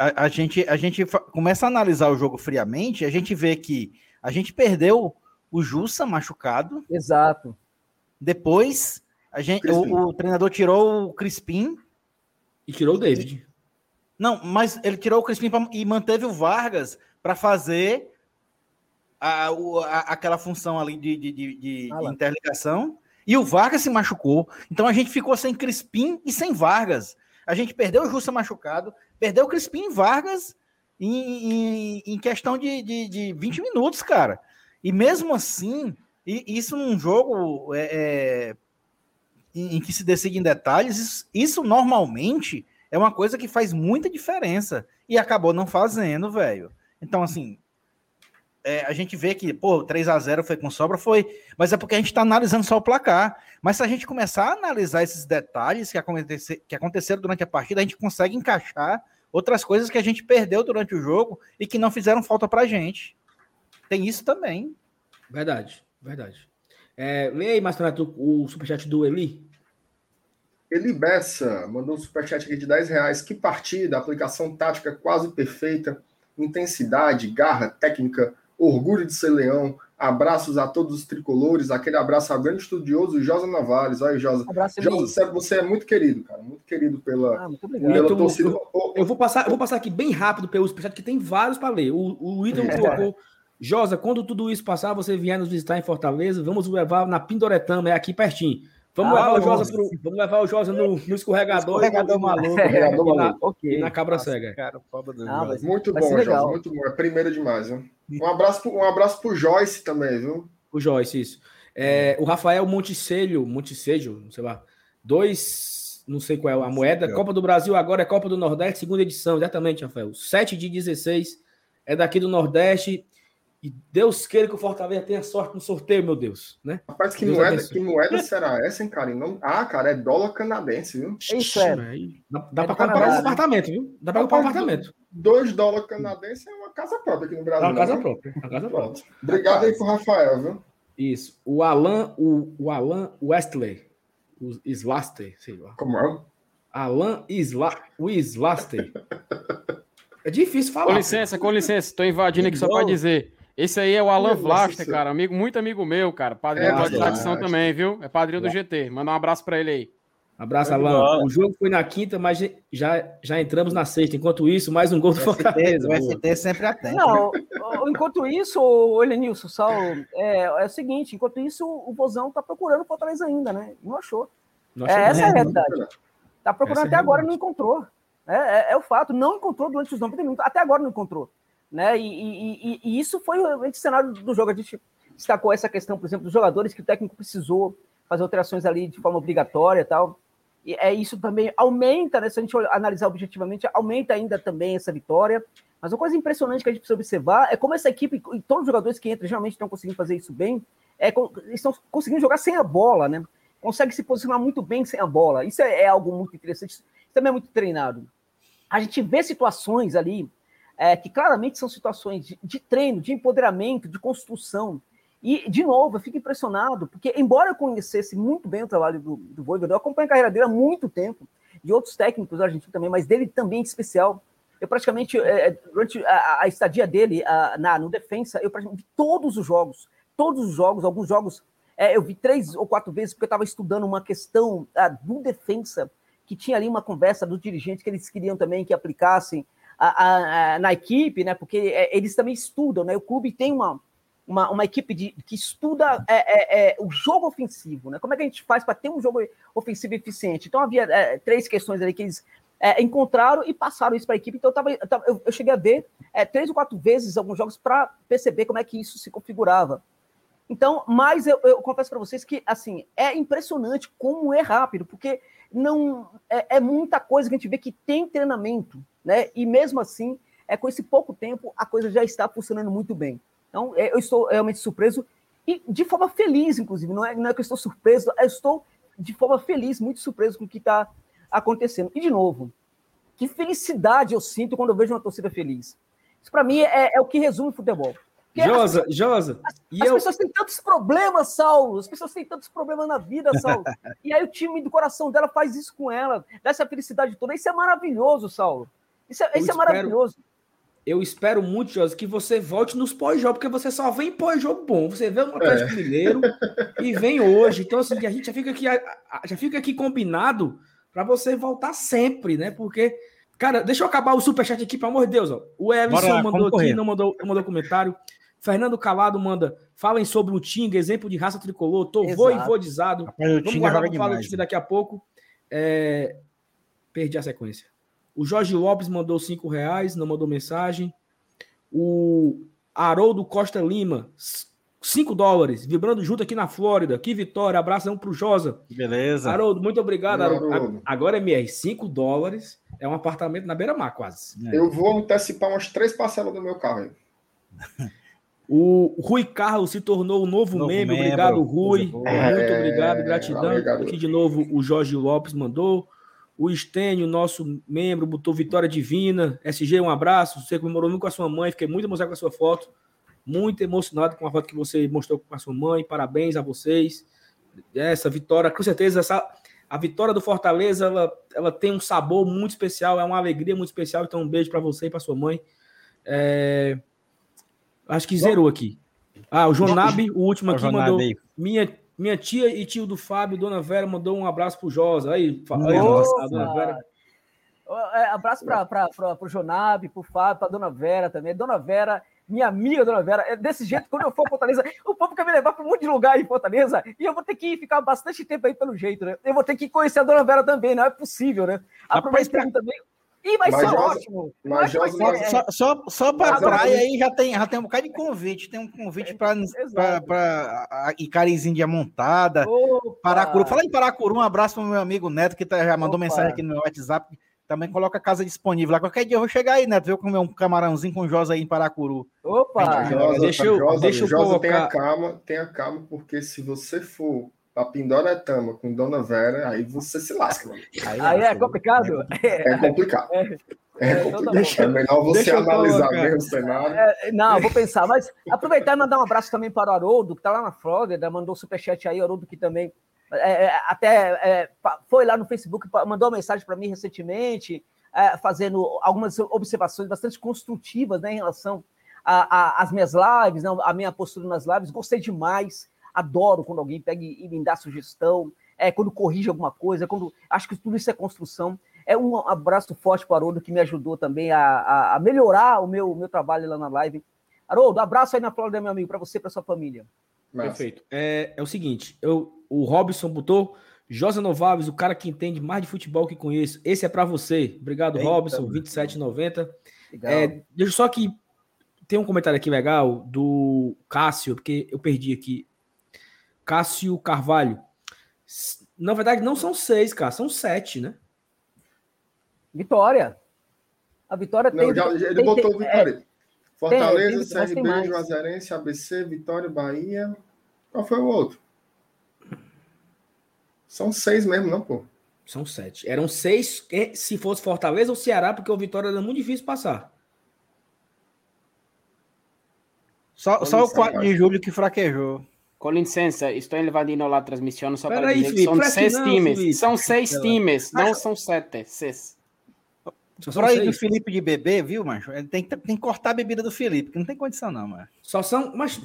a, a, gente, a gente começa a analisar o jogo friamente, a gente vê que a gente perdeu o Jussa machucado. Exato. Depois, a gente, o, o, treinador tirou o Crispim. E tirou o David. Não, mas ele tirou o Crispim pra, e manteve o Vargas para fazer a, a, aquela função ali de, de, de, de interligação. E o Vargas se machucou. Então a gente ficou sem Crispim e sem Vargas. A gente perdeu o Jussa machucado, Perdeu o Crispim Vargas em, em, em questão de, de, de 20 minutos, cara. E mesmo assim, e, isso num jogo é, é, em, que se decide em detalhes, isso, isso normalmente é uma coisa que faz muita diferença. E acabou não fazendo, velho. Então, assim, é, a gente vê que, pô, 3 a 0 foi com sobra, foi, mas é porque a gente está analisando só o placar. Mas se a gente começar a analisar esses detalhes que, acontece, que aconteceram durante a partida, a gente consegue encaixar outras coisas que a gente perdeu durante o jogo e que não fizeram falta pra gente. Tem isso também. Verdade, verdade. É, leia aí, Mastro o superchat do Eli. Eli Bessa mandou um superchat aqui de 10 reais. Que partida, aplicação tática quase perfeita, intensidade, garra, técnica, orgulho de ser leão. Abraços a todos os tricolores. Aquele abraço ao grande estudioso Josa Navares. Olha, Josa. Abraço, Josa, você é muito querido, cara. Muito querido pela, ah, muito pela torcida. Eu, eu, vou passar, eu vou passar aqui bem rápido pelo superchat, que tem vários para ler. O, o Ítalo colocou. Josa, quando tudo isso passar, você vier nos visitar em Fortaleza, vamos levar na Pindoretama, é aqui pertinho. Vamos, ah, levar, o Josa pro, vamos levar o Josa no, no escorregador, escorregador maluco, escorregador maluco. Na, okay. na cabra Nossa, cega. Cara, ah, muito bom, Josa, muito bom. É primeira demais, viu? Um abraço, um abraço pro Joyce também, viu? O Joyce, isso. É, o Rafael Monticelho, Monticelho, sei lá, dois, não sei qual é a moeda, Copa do Brasil agora é Copa do Nordeste, segunda edição, exatamente, Rafael. 7 de 16 é daqui do Nordeste. E Deus queira que o Fortaleza tenha sorte no sorteio, meu Deus, né? Rapaz, que, moeda, que moeda será essa, hein, cara? Não... Ah, cara, é dólar canadense, viu? Isso é. Dá, dá é para comprar um apartamento, viu? Dá para comprar um apartamento. Dois dólares canadenses é uma casa própria aqui no Brasil. É uma casa né? própria. Uma casa própria. Obrigado aí pro Rafael, viu? Isso. O Alan, o, o Alan Westley, o Slaster, sei lá. Como é? Alan Isla, o Slaster. É difícil falar. Com licença, com licença, estou invadindo aqui só para dizer. Esse aí é o Alan Vlaster, cara, amigo, muito amigo meu, cara, padrinho é, de tradição também, viu? É padrinho do GT. Manda um abraço para ele aí. Abraço, Alan. O jogo foi na quinta, mas já, já entramos na sexta. Enquanto isso, mais um gol do Fortaleza. O ST sempre atento. Não, enquanto isso, Elenilson, Saulo, é, é o seguinte: enquanto isso, o Vozão tá procurando o Fortaleza ainda, né? Não achou. Não achou é, essa é a realidade. Tá procurando essa até é agora, não encontrou. É, é, é, o fato, não encontrou durante os 90 minutos, até agora não encontrou. Né? E, e, e, isso foi o cenário do jogo. A gente destacou essa questão, por exemplo, dos jogadores que o técnico precisou fazer alterações ali de forma obrigatória e tal. E é isso também aumenta, né, se a gente analisar objetivamente, aumenta ainda também essa vitória. Mas uma coisa impressionante que a gente precisa observar é como essa equipe, e todos os jogadores que entram geralmente estão conseguindo fazer isso bem, é, estão conseguindo jogar sem a bola, né? Consegue se posicionar muito bem sem a bola. Isso é, é algo muito interessante. Isso também é muito treinado. A gente vê situações ali é, que claramente são situações de, de treino, de empoderamento, de construção, e, de novo, eu fico impressionado, porque, embora eu conhecesse muito bem o trabalho do, do Voivoda, eu acompanho a carreira dele há muito tempo, de outros técnicos argentinos também, mas dele também em especial. Eu praticamente, é, é durante a, a, estadia dele a, na, no defensa, eu praticamente vi todos os jogos, todos os jogos, alguns jogos, é, eu vi três ou quatro vezes, porque eu estava estudando uma questão a, do defensa, que tinha ali uma conversa dos dirigentes que eles queriam também que aplicassem a, a, na equipe, né? Porque é, eles também estudam, né? O clube tem uma, uma, uma equipe de, que estuda é, é, é, o jogo ofensivo, né? Como é que a gente faz para ter um jogo ofensivo eficiente? Então havia é, três questões ali que eles é, encontraram e passaram isso para a equipe. Então eu, tava, eu, eu, cheguei a ver três ou quatro vezes alguns jogos para perceber como é que isso se configurava. Então, mas eu, eu confesso para vocês que assim é impressionante como é rápido, porque não é, é muita coisa que a gente vê que tem treinamento, né? E mesmo assim, é com esse pouco tempo a coisa já está funcionando muito bem. Então, é, eu estou realmente surpreso e de forma feliz, inclusive. Não é, não é que eu estou surpreso, eu estou de forma feliz, muito surpreso com o que está acontecendo. E, de novo, que felicidade eu sinto quando eu vejo uma torcida feliz. Isso, para mim, é, é, o que resume o futebol. Porque Josa, as, Josa. As, as eu... pessoas têm tantos problemas, Saulo. As pessoas têm tantos problemas na vida, Saulo. e aí o time do coração dela faz isso com ela, dá essa felicidade toda. Isso é maravilhoso, Saulo. Isso é, isso é maravilhoso eu espero muito, José, que você volte nos pós-jogos, porque você só vem pós-jogo bom. Você vê o Atlético é. Mineiro e vem hoje. Então, assim, a gente já fica aqui, já fica aqui combinado para você voltar sempre, né? Porque, cara, deixa eu acabar o superchat aqui, pelo amor de Deus. Ó. O Ellison mandou aqui, não mandou, não mandou comentário. Fernando Calado manda, falem sobre o Tinga, exemplo de raça tricolor, tô voivodizado. Vamos guardar para falar do time daqui a pouco. É... Perdi a sequência. O Jorge Lopes mandou cinco reais, não mandou mensagem. O Haroldo Costa Lima, 5 dólares, vibrando junto aqui na Flórida. Que vitória, abração pro Josa. Beleza. Haroldo, muito obrigado, Haroldo. Agora, MR, 5 dólares é um apartamento na beira-mar, quase. É. Eu vou antecipar umas três parcelas do meu carro aí. O Rui Carlos se tornou o novo, novo membro. membro. Obrigado, Rui. É, muito obrigado, gratidão. Obrigado. Aqui de novo o Jorge Lopes mandou. O Estênio, nosso membro, botou Vitória Divina. SG, um abraço. Você comemorou muito com a sua mãe. Fiquei muito emocionado com a sua foto. Muito emocionado com a foto que você mostrou com a sua mãe. Parabéns a vocês. Essa vitória, com certeza, essa, a vitória do Fortaleza, ela, ela tem um sabor muito especial, é uma alegria muito especial. Então, um beijo para você e para sua mãe. É... Acho que zerou aqui. Ah, o Jonab, o último aqui, mandou. Minha minha tia e tio do Fábio, Dona Vera, mandou um abraço pro Josa. Aí, aí nossa, Dona Vera. É, abraço para o Jonab, para o Fábio, para Dona Vera também. Dona Vera, minha amiga Dona Vera, é desse jeito, quando eu for para Fortaleza, o povo quer me levar para um monte de lugar em Fortaleza e eu vou ter que ficar bastante tempo aí pelo jeito, né? Eu vou ter que conhecer a Dona Vera também, não é possível, né? Aproveitando também. E vai mas ser Josa, ótimo. Mas Josa, vai ser, só, só, só para a praia aí já tem, já tem um bocado de convite. Tem um convite para Icarizinho de Amontada, Paracuru. Fala em Paracuru, um abraço para o meu amigo Neto, que tá, já mandou Opa. mensagem aqui no meu WhatsApp. Também coloca a casa disponível lá. Qualquer dia eu vou chegar aí, Neto. Eu comer um camarãozinho com Josa aí em Paracuru. Opa! Josa, deixa eu, Josa, deixa eu Josa, colocar... tenha calma, tenha calma, porque se você for pra Pindoretama com Dona Vera, aí você se lasca. Mano. Aí, aí é complicado? É, é complicado. É, é, é complicado. Deixa, é melhor você analisar bem o cenário. É, não, vou pensar, mas aproveitar e mandar um abraço também para o Haroldo, que tá lá na Flórida, mandou superchat aí, Haroldo, que também é, é até foi lá no Facebook, mandou uma mensagem para mim recentemente, fazendo algumas observações bastante construtivas né, em relação as minhas lives, não, a minha postura nas lives, gostei demais. Adoro quando alguém pega e, e me dá sugestão, é, quando corrige alguma coisa, quando acho que tudo isso é construção. É um abraço forte para o Haroldo, que me ajudou também a, a, a melhorar o meu, meu trabalho lá na live. Haroldo, abraço aí na Flórida, meu amigo, para você e para sua família. Perfeito. É, é o seguinte, eu, o Robson botou Josa Novaves, o cara que entende mais de futebol que conheço. Esse é para você. Obrigado, Eita, Robson, 27,90. É, deixa só que tem um comentário aqui legal do Cássio, porque eu perdi aqui. Cássio Carvalho. Na verdade, não são seis, cara, são sete, né? Vitória. A Vitória não, tem. Já, ele tem, botou tem, Vitória. É, Fortaleza, tem, CRB, Juazeirense, ABC, Vitória, Bahia. Qual foi o outro? São seis mesmo, não, pô? São sete. Eram seis se fosse Fortaleza ou Ceará, porque o Vitória era muito difícil passar. Só, só o 4 de julho que fraquejou. Com licença, estou invadindo a transmissão só para dizer que são seis não, times. Felipe. São seis times, não são sete. Seis. Só aí do Felipe de beber, viu, macho? Ele tem que, tem que cortar a bebida do Felipe, que não tem condição, não, mano. Só são. Mas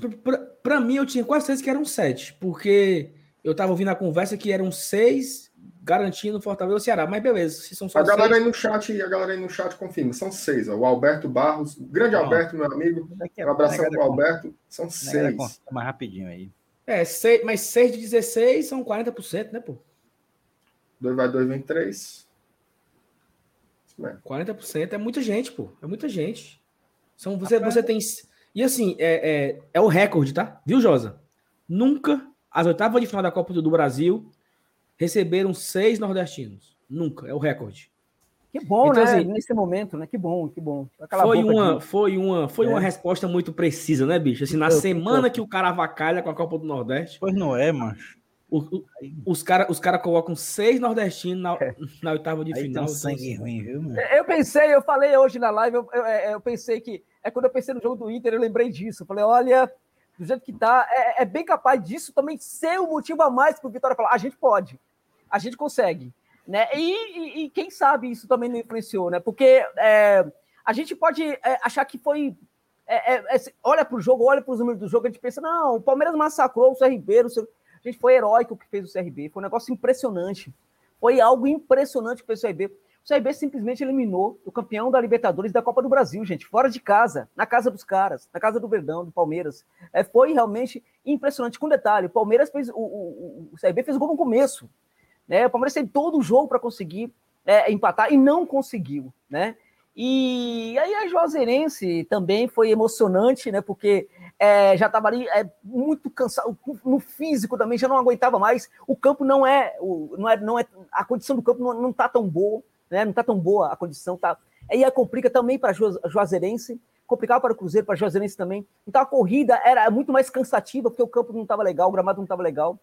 para mim eu tinha quase certeza que eram sete, porque eu tava ouvindo a conversa que eram seis garantindo Fortaleza e Ceará. Mas beleza, se são só A galera seis... aí no chat, a galera aí no chat confirma, são seis. Ó. O Alberto Barros, grande Alberto, meu amigo. Um abração pro Alberto. São seis. Mais rapidinho aí. É, seis, mas seis de 16 são 40%, né, pô? 2 vai 2, vem 3. 40% é muita gente, pô. É muita gente. São, você, você tem. E assim, é, é, é o recorde, tá? Viu, Josa? Nunca, as oitavas de final da Copa do Brasil, receberam seis nordestinos. Nunca, é o recorde. Que bom, então, né? Assim, Nesse momento, né? Que bom, que bom. foi uma, foi uma, foi é. uma resposta muito precisa, né, bicho? Assim, na eu, semana eu, que o cara avacalha com a Copa do Nordeste. Pois não é, mano. os caras os cara colocam seis nordestinos na, é. na oitava de Aí final. Então, sangue assim. ruim, viu, mano? Eu pensei, eu falei hoje na live, eu, eu, eu, pensei que. É quando eu pensei no jogo do Inter, eu lembrei disso. Eu falei, olha, do jeito que tá, é, é bem capaz disso também ser o motivo a mais para o Vitória falar, a gente pode a gente consegue. Né? E, e, e quem sabe isso também não influenciou, né? Porque é, a gente pode é, achar que foi. É, é, é olha para o jogo, olha para os números do jogo, a gente pensa, não, o Palmeiras massacrou o CRB, o a gente foi heróico que fez o CRB, foi um negócio impressionante. Foi algo impressionante que fez o CRB. O CRB simplesmente eliminou o campeão da Libertadores da Copa do Brasil, gente, fora de casa, na casa dos caras, na casa do Verdão, do Palmeiras. É, foi realmente impressionante. Com detalhe, o Palmeiras fez. O, o, o CRB fez o gol no começo. Né? O Palmeiras teve todo o jogo para conseguir é, empatar e não conseguiu, né? E aí a Juazeirense também foi emocionante, né? Porque é, já estava ali é, muito cansado, no físico também já não aguentava mais. O campo não é, o, não é, não é a condição do campo não, não tá tão boa, né? Não tá tão boa a condição, tá? Aí a complica também para a Juazeirense, complicava para o Cruzeiro, para a Juazeirense também. Então a corrida era muito mais cansativa porque o campo não estava legal, o gramado não estava legal.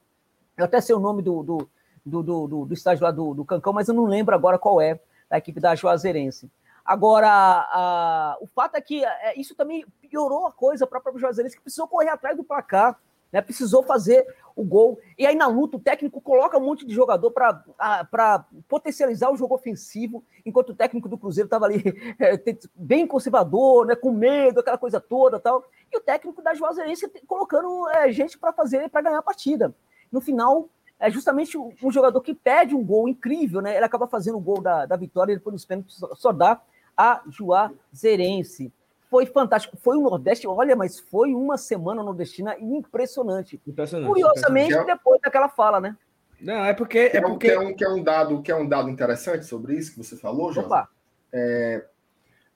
Eu até sei o nome do, do do, do, do, do estádio lá do, do Cancão, mas eu não lembro agora qual é, da equipe da Juazeirense. Agora, a, o fato é que é, isso também piorou a coisa para a própria Juazeirense, que precisou correr atrás do placar, né, precisou fazer o gol. E aí, na luta, o técnico coloca um monte de jogador para potencializar o jogo ofensivo, enquanto o técnico do Cruzeiro estava ali é, bem conservador, né, com medo, aquela coisa toda tal. E o técnico da Juazeirense colocando é, gente para fazer, para ganhar a partida. No final, é justamente um jogador que pede um gol incrível, né? Ele acaba fazendo o gol da, da vitória e depois nos pênaltis só dá a Juazeirense. Foi fantástico. Foi o Nordeste, olha, mas foi uma semana nordestina impressionante. Impressionante. Curiosamente, impressionante. depois daquela fala, né? Não, é porque. É porque... Que é, um, que, é um dado, que é um dado interessante sobre isso que você falou, João. É,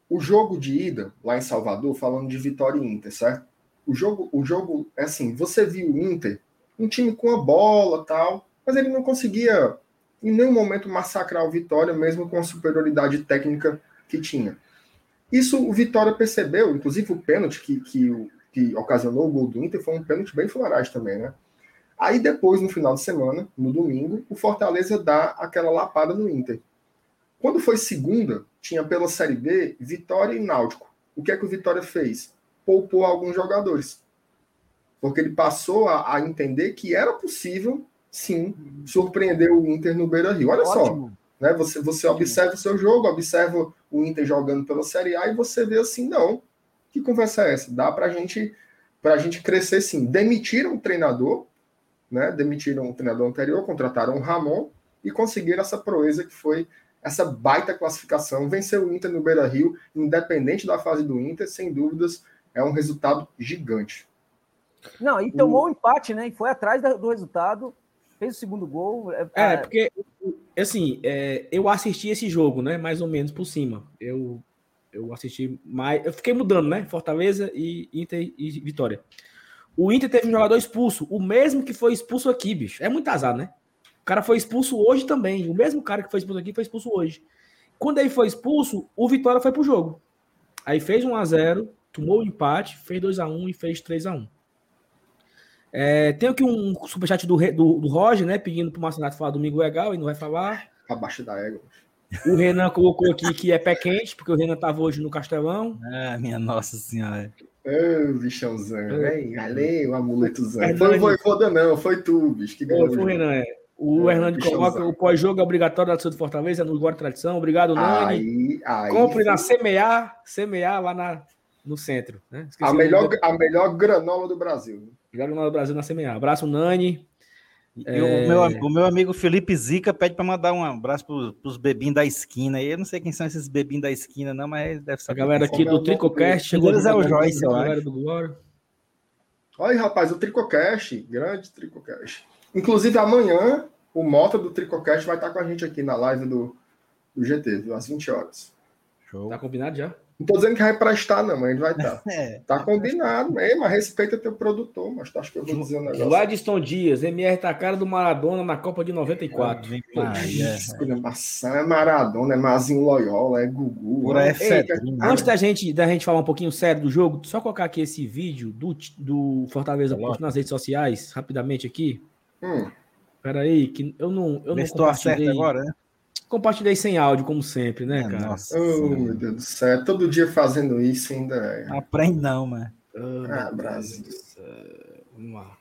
o jogo de ida lá em Salvador, falando de Vitória e Inter, certo? O jogo, o jogo é assim: você viu o Inter um time com a bola tal, mas ele não conseguia em nenhum momento massacrar o Vitória, mesmo com a superioridade técnica que tinha. Isso o Vitória percebeu, inclusive o pênalti que, que, que ocasionou o gol do Inter foi um pênalti bem floragem também, né? Aí depois, no final de semana, no domingo, o Fortaleza dá aquela lapada no Inter. Quando foi segunda, tinha pela Série B Vitória e Náutico. O que é que o Vitória fez? Poupou alguns jogadores porque ele passou a, a entender que era possível, sim, surpreender o Inter no Beira Rio. Olha Ótimo. só, né? Você, você observa o seu jogo, observa o Inter jogando pela Série A e você vê assim, não. Que conversa é essa? Dá para gente, a gente crescer sim. Demitiram o treinador, né? demitiram o treinador anterior, contrataram o Ramon e conseguiram essa proeza que foi essa baita classificação. Vencer o Inter no Beira Rio, independente da fase do Inter, sem dúvidas, é um resultado gigante. Não, e tomou o... um empate, né? E foi atrás do resultado, fez o segundo gol. É, é, é porque, assim, é, eu assisti esse jogo, né? Mais ou menos por cima. Eu, eu assisti mais. Eu fiquei mudando, né? Fortaleza e Inter e Vitória. O Inter teve um jogador expulso, o mesmo que foi expulso aqui, bicho. É muito azar, né? O cara foi expulso hoje também. O mesmo cara que foi expulso aqui foi expulso hoje. Quando ele foi expulso, o Vitória foi pro jogo. Aí fez 1 a 0 tomou o empate, fez 2 a 1 e fez 3 a 1 é, tem aqui um superchat do, do, do Roger, né? Pedindo pro Marcelo falar domingo legal e não vai falar. Abaixo da égua. O Renan colocou aqui que é pé quente, porque o Renan estava hoje no Castelão. Ah, minha nossa senhora. Ô, bichãozão. É. Valeu, amuletozão. Foi o Voivoda, não, foi tu, bicho. Que ganhou. Foi o Renan, é. O é, Hernando coloca o pós-jogo obrigatório da do Fortaleza no Guarda Tradição. Obrigado, Nani. Aí, aí, Compre na CMA, CMA lá na, no centro. Né? A, melhor, a melhor granola do Brasil. Granola do Brasil na CMA. Abraço, Nani. É... O, meu, o, meu, amigo Felipe Zica pede para mandar um abraço para os bebinhos da esquina. Eu não sei quem são esses bebinhos da esquina, não, mas deve ser. A galera aqui do Tricocast. Chegou é o Joyce, eu acho. Do Glória. Olha, rapaz, o Tricocast, grande Tricocast. Inclusive, amanhã, o Mota do Tricocast vai estar com a gente aqui na live do, do GT, viu? às 20 horas. Show. Tá combinado já? Não tô dizendo que vai prestar, não, mas ele vai estar. Tá. É. Tá combinado, mas respeita teu produtor, mas tu acha que eu vou dizer um negócio. Gladstone Dias, MR tá cara do Maradona na Copa de 94. É, maçã, é Maradona, é Mazinho Loyola, é Gugu. Por é, é, antes da gente, da gente falar um pouquinho sério do jogo, só colocar aqui esse vídeo do, do Fortaleza Posto nas redes sociais, rapidamente aqui. Hum. Peraí, que eu não. Eu não compartilhei. agora, né? Compartilhei sem áudio, como sempre, né, é, cara? Nossa, oh, meu Deus do céu. Todo dia fazendo isso ainda. É... Aprende não, mano. Oh, ah, Brasil. Vamos lá.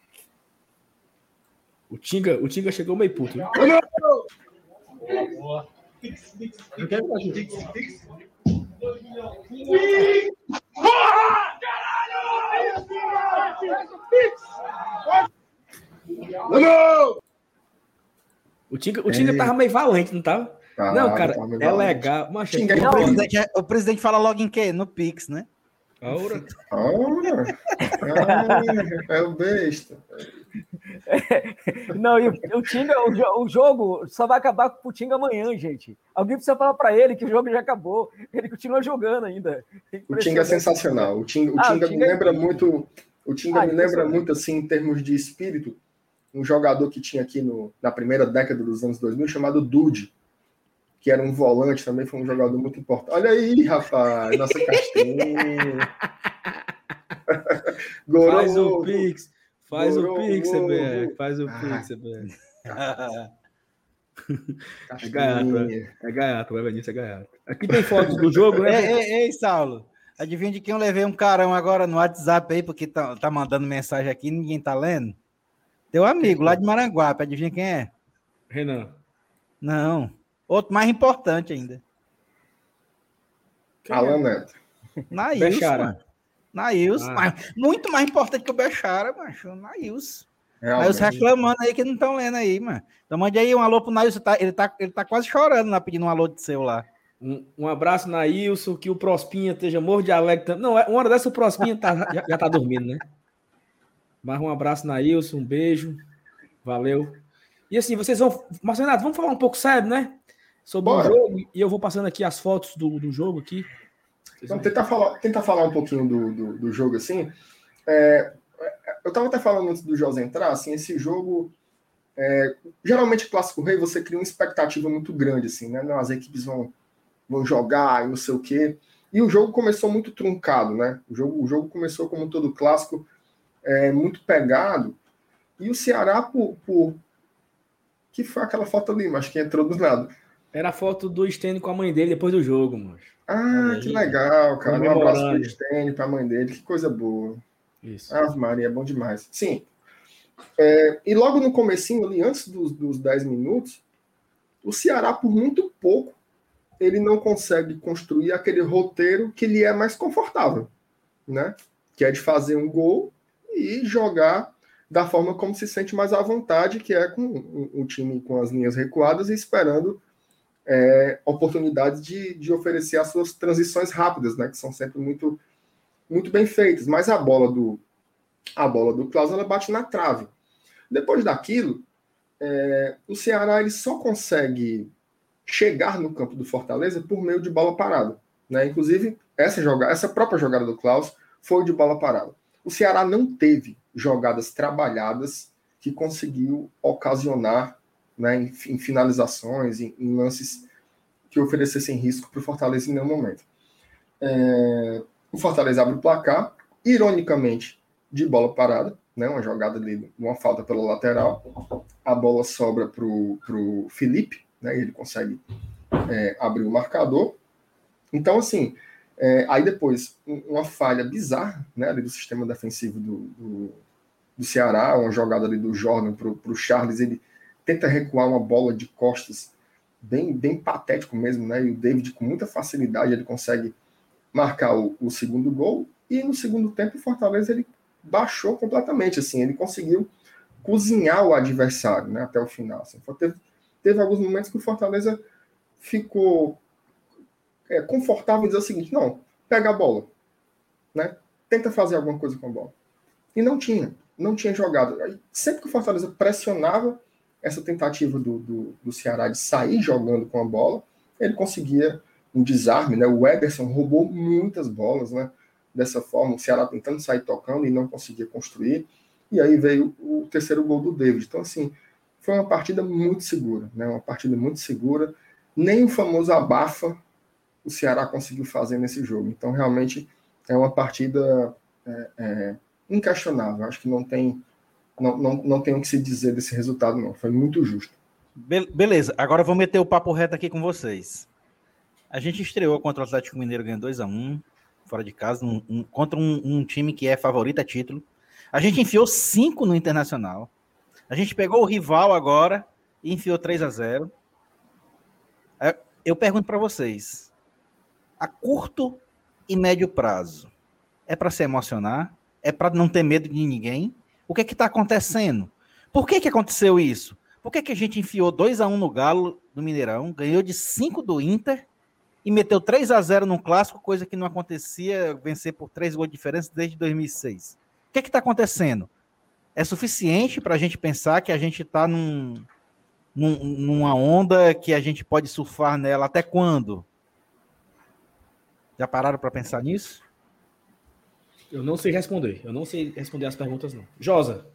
O Tinga, o Tinga chegou meio puto. Viu? Não! O Tinga, o Tinga é... tava meio valente, não tava? Não, cara, é legal. Mas, é o, presidente, é, o presidente fala logo em quê? No Pix, né? Aura. Aura. É o besta. Não, e o, o Tinga, o, o, jogo só vai acabar com o Tinga amanhã, gente. Alguém precisa falar para ele que o jogo já acabou. Ele continua jogando ainda. O Tinga é sensacional. O Tinga, o ah, Tinga, o Tinga me lembra é... muito. O Tinga ah, me lembra muito assim em termos de espírito um jogador que tinha aqui no, na primeira década dos anos 2000 chamado Dude, que era um volante também, foi um jogador muito importante. Olha aí, rapaz, nossa castanha. faz o Pix, faz o Pix, CBR, faz o Pix, CBR. É gaiato, é, é gaiato, vai venir, é gaiato. Aqui tem fotos do jogo, né? Ei, ei, ei, Saulo, adivinha de quem eu levei um carão agora no WhatsApp aí, porque tá, tá mandando mensagem aqui ninguém tá lendo? Teu amigo lá de Maranguape, adivinha quem é? Renan. Não. Outro mais importante ainda. Quem Alan é? Neto. Nails, Nails. Ah. muito mais importante que o Bechara, macho. Nails. Nails reclamando aí que não estão lendo aí, mano. Então mande aí um alô pro Nails. Tá, ele, tá, ele tá quase chorando lá pedindo um alô de seu lá. Um, um abraço, Nailson, que o Prospinha esteja morto de alegre. Não, é, uma hora dessa o Prospinha tá, já, já tá dormindo, né? Mas um abraço na Ilson, um beijo. Valeu. E assim, vocês vão. Mas, Renato, vamos falar um pouco sério, né? Sobre Bora. o jogo. E eu vou passando aqui as fotos do, do jogo aqui. Então, tentar falar, tentar falar um pouquinho do, do, do jogo assim. É, eu estava até falando antes do José entrar, assim, esse jogo. É, geralmente, Clássico Rei, você cria uma expectativa muito grande, assim, né? Não, as equipes vão, vão jogar e não sei o quê. E o jogo começou muito truncado, né? O jogo, o jogo começou como todo clássico é, muito pegado. E o Ceará, por, por. Que foi aquela foto ali, mas que entrou do nada. Era a foto do Stênio com a mãe dele depois do jogo, mano. Ah, que legal, cara. Um abraço pro Stênio, pra mãe dele, que coisa boa. Isso. Ave Maria, é bom demais. Sim. É, e logo no comecinho, ali, antes dos, dos 10 minutos, o Ceará, por muito pouco, ele não consegue construir aquele roteiro que lhe é mais confortável. né? Que é de fazer um gol e jogar da forma como se sente mais à vontade, que é com o time com as linhas recuadas e esperando é, de, de oferecer as suas transições rápidas, né? Que são sempre muito, muito bem feitas. Mas a bola do a bola do Klaus ela bate na trave. Depois daquilo, é, o Ceará ele só consegue chegar no campo do Fortaleza por meio de bola parada. Né? Inclusive, essa, jogada, essa própria jogada do Klaus foi de bola parada. O Ceará não teve jogadas trabalhadas que conseguiu ocasionar né, em, em finalizações, em, em, lances que oferecessem risco para o Fortaleza em nenhum momento. É, o Fortaleza abre o placar, ironicamente, de bola parada, né, uma jogada ali, uma falta pela lateral, a bola sobra para o Felipe, né, ele consegue é, abrir o marcador. Então, assim, é, aí depois, uma falha bizarra né, do sistema defensivo do, do, do Ceará, uma jogada ali do Jordan para o Charles, ele tenta recuar uma bola de costas bem, bem patético mesmo, né? E o David, com muita facilidade, ele consegue marcar o, o segundo gol. E no segundo tempo, o Fortaleza ele baixou completamente, assim, ele conseguiu cozinhar o adversário, né? Até o final. Assim. Teve, teve alguns momentos que o Fortaleza ficou é, confortável em dizer o seguinte: não, pega a bola, né? Tenta fazer alguma coisa com a bola. E não tinha, não tinha jogado. Sempre que o Fortaleza pressionava essa tentativa do, do, do Ceará de sair jogando com a bola, ele conseguia um desarme, né? O Ederson roubou muitas bolas, né? Dessa forma, o Ceará tentando sair tocando e não conseguia construir. E aí veio o terceiro gol do David. Então, assim, foi uma partida muito segura, né? Uma partida muito segura. Nem o famoso abafa o Ceará conseguiu fazer nesse jogo. Então, realmente, é uma partida é, é, inquestionável. Acho que não tem, não, não, não tem o que se dizer desse resultado, não. Foi muito justo. Be beleza, agora eu vou meter o papo reto aqui com vocês. A gente estreou contra o Atlético Mineiro ganhando 2 a 1 fora de casa, um, um, contra um, um, time que é favorito a título. A gente enfiou 5 no Internacional. A gente pegou o rival agora e enfiou 3 a 0 é, Eu pergunto para vocês: a curto e médio prazo. É para se emocionar? É para não ter medo de ninguém? O que é que está acontecendo? Por que, que aconteceu isso? Por que, que a gente enfiou 2 a 1 no Galo do Mineirão, ganhou de 5 do Inter e meteu 3 a 0 no clássico, coisa que não acontecia vencer por 3 gols de diferença desde 2006? O que é que está acontecendo? É suficiente para a gente pensar que a gente está num, num, numa onda que a gente pode surfar nela até quando? Já pararam para pensar nisso? Eu não sei responder. Eu não sei responder as perguntas, não. Josa.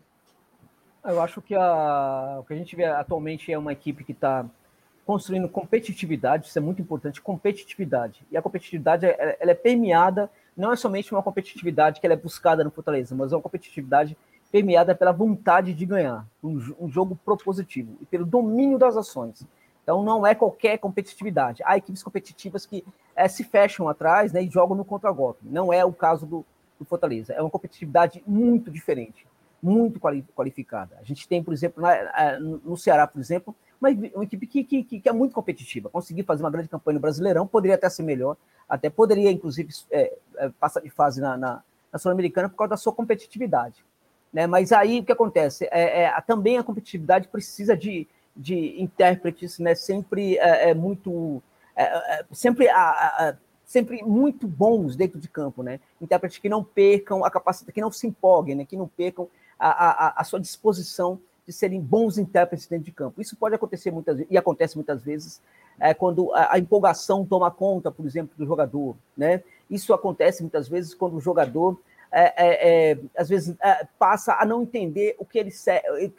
Eu acho que a, o que a gente vê atualmente é uma equipe que está construindo competitividade, isso é muito importante, competitividade. E a competitividade ela é permeada, não é somente uma competitividade que ela é buscada no Fortaleza, mas é uma competitividade permeada pela vontade de ganhar, um, um jogo propositivo e pelo domínio das ações. Então não é qualquer competitividade. Há equipes competitivas que é, se fecham atrás né, e jogam no contra-golpe. Não é o caso do, do, Fortaleza. É uma competitividade muito diferente, muito qualificada. A gente tem, por exemplo, na, no Ceará, por exemplo, uma, uma equipe que, que, que, é muito competitiva. Conseguir fazer uma grande campanha no Brasileirão, poderia até ser melhor, até poderia, inclusive, é, é, passar de fase na, na, na Sul-Americana por causa da sua competitividade. Né? Mas aí o que acontece? É, é, também a competitividade precisa de, de intérpretes, né? Sempre é, é muito, é, é, sempre a, a, sempre muito bons dentro de campo, né? Intérpretes que não percam a capacidade, que não se empolguem, né? Que não percam a, a, a sua disposição de serem bons intérpretes dentro de campo. Isso pode acontecer muitas vezes, e acontece muitas vezes, é, quando a, a, empolgação toma conta, por exemplo, do jogador. Né? Isso acontece muitas vezes quando o jogador, é, é, é às vezes, é, passa a não entender o que ele,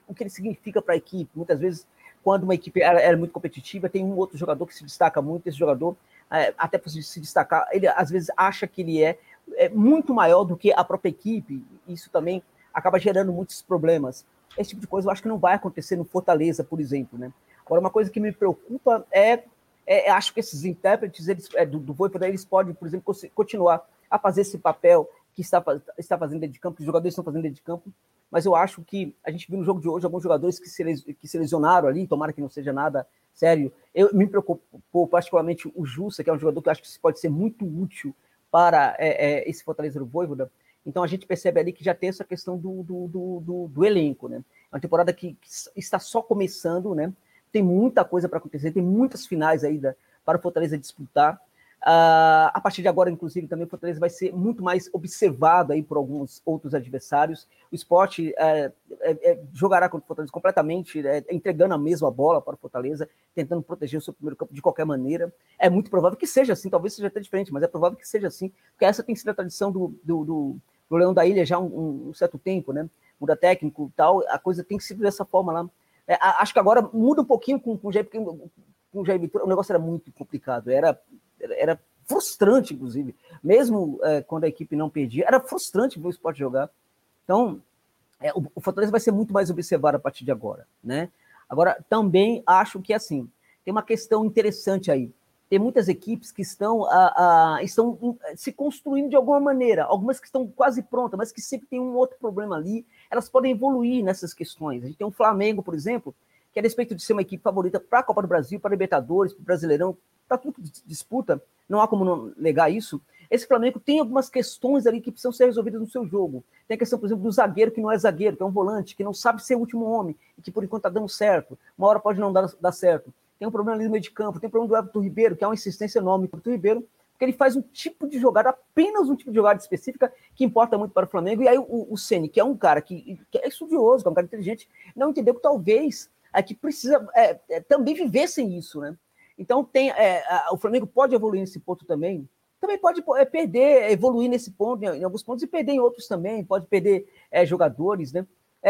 o que ele significa para a equipe. Muitas vezes quando uma equipe é muito competitiva, tem um outro jogador que se destaca muito, esse jogador, é, até por se destacar, ele às vezes acha que ele é, é muito maior do que a própria equipe, isso também acaba gerando muitos problemas. Esse tipo de coisa eu acho que não vai acontecer no Fortaleza, por exemplo, né? Agora, uma coisa que me preocupa é, é acho que esses intérpretes eles, é, do, do Voivoda, eles podem, por exemplo, continuar a fazer esse papel que está, está fazendo dentro de campo, que os jogadores estão fazendo dentro de campo, mas eu acho que a gente viu no jogo de hoje alguns jogadores que se, que se lesionaram ali, tomara que não seja nada sério. Eu me preocupou particularmente o Jussa, que é um jogador que eu acho que pode ser muito útil para é, é, esse Fortaleza do Voivoda. Então a gente percebe ali que já tem essa questão do, do, do, do, do elenco, né? É uma temporada que, que, está só começando, né? Tem muita coisa para acontecer, tem muitas finais ainda para o Fortaleza disputar. Uh, a partir de agora, inclusive, também o Fortaleza vai ser muito mais observado aí por alguns outros adversários. O esporte é, é, é, jogará contra o Fortaleza completamente, é, entregando a mesma bola para o Fortaleza, tentando proteger o seu primeiro campo de qualquer maneira. É muito provável que seja assim, talvez seja até diferente, mas é provável que seja assim, porque essa tem sido a tradição do, do, do, do Leão da Ilha já há um, um, certo tempo, né? Muda técnico e tal, a coisa tem sido dessa forma lá. É, acho que agora muda um pouquinho com, com o Jair, porque com o Jair Vitor, o negócio era muito complicado, era era frustrante, inclusive, mesmo é, quando a equipe não perdia, era frustrante ver o esporte jogar. Então, é, o, o, Fortaleza vai ser muito mais observado a partir de agora, né? Agora, também acho que, assim, tem uma questão interessante aí. Tem muitas equipes que estão, a, a, estão se construindo de alguma maneira, algumas que estão quase prontas, mas que sempre tem um outro problema ali, elas podem evoluir nessas questões. A gente tem o Flamengo, por exemplo, que a respeito de ser uma equipe favorita para a Copa do Brasil, para a Libertadores, para o Brasileirão, para tudo que disputa, não há como não negar isso. Esse Flamengo tem algumas questões ali que precisam ser resolvidas no seu jogo. Tem a questão, por exemplo, do zagueiro que não é zagueiro, que é um volante, que não sabe ser o último homem, e que por enquanto está dando certo. Uma hora pode não dar, dar certo. Tem um problema ali no meio de campo, tem um problema do Everton Ribeiro, que é uma insistência enorme para o Ribeiro, porque ele faz um tipo de jogada, apenas um tipo de jogada específica, que importa muito para o Flamengo. E aí o, o Ceni, que é um cara que, que, é estudioso, que é um cara inteligente, não entendeu que talvez é que precisa é, é, também viver sem isso, né? Então tem é, a, o Flamengo pode evoluir nesse ponto também. Também pode é, perder, evoluir nesse ponto, em, em, alguns pontos, e perder em outros também, pode perder jogadores, né?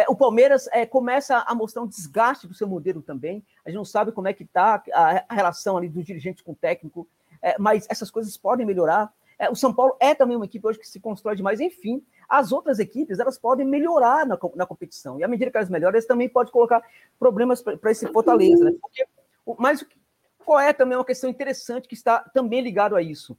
O Palmeiras começa a mostrar um desgaste do seu modelo também. A gente não sabe como é que está a, a, relação ali dos dirigentes com o técnico, mas essas coisas podem melhorar. o São Paulo é também uma equipe hoje que se constrói demais. Enfim, as outras equipes elas podem melhorar na, na competição. E à medida que elas melhoram, eles também podem colocar problemas para esse Fortaleza. Né? Porque, mas qual é também uma questão interessante que está também ligado a isso?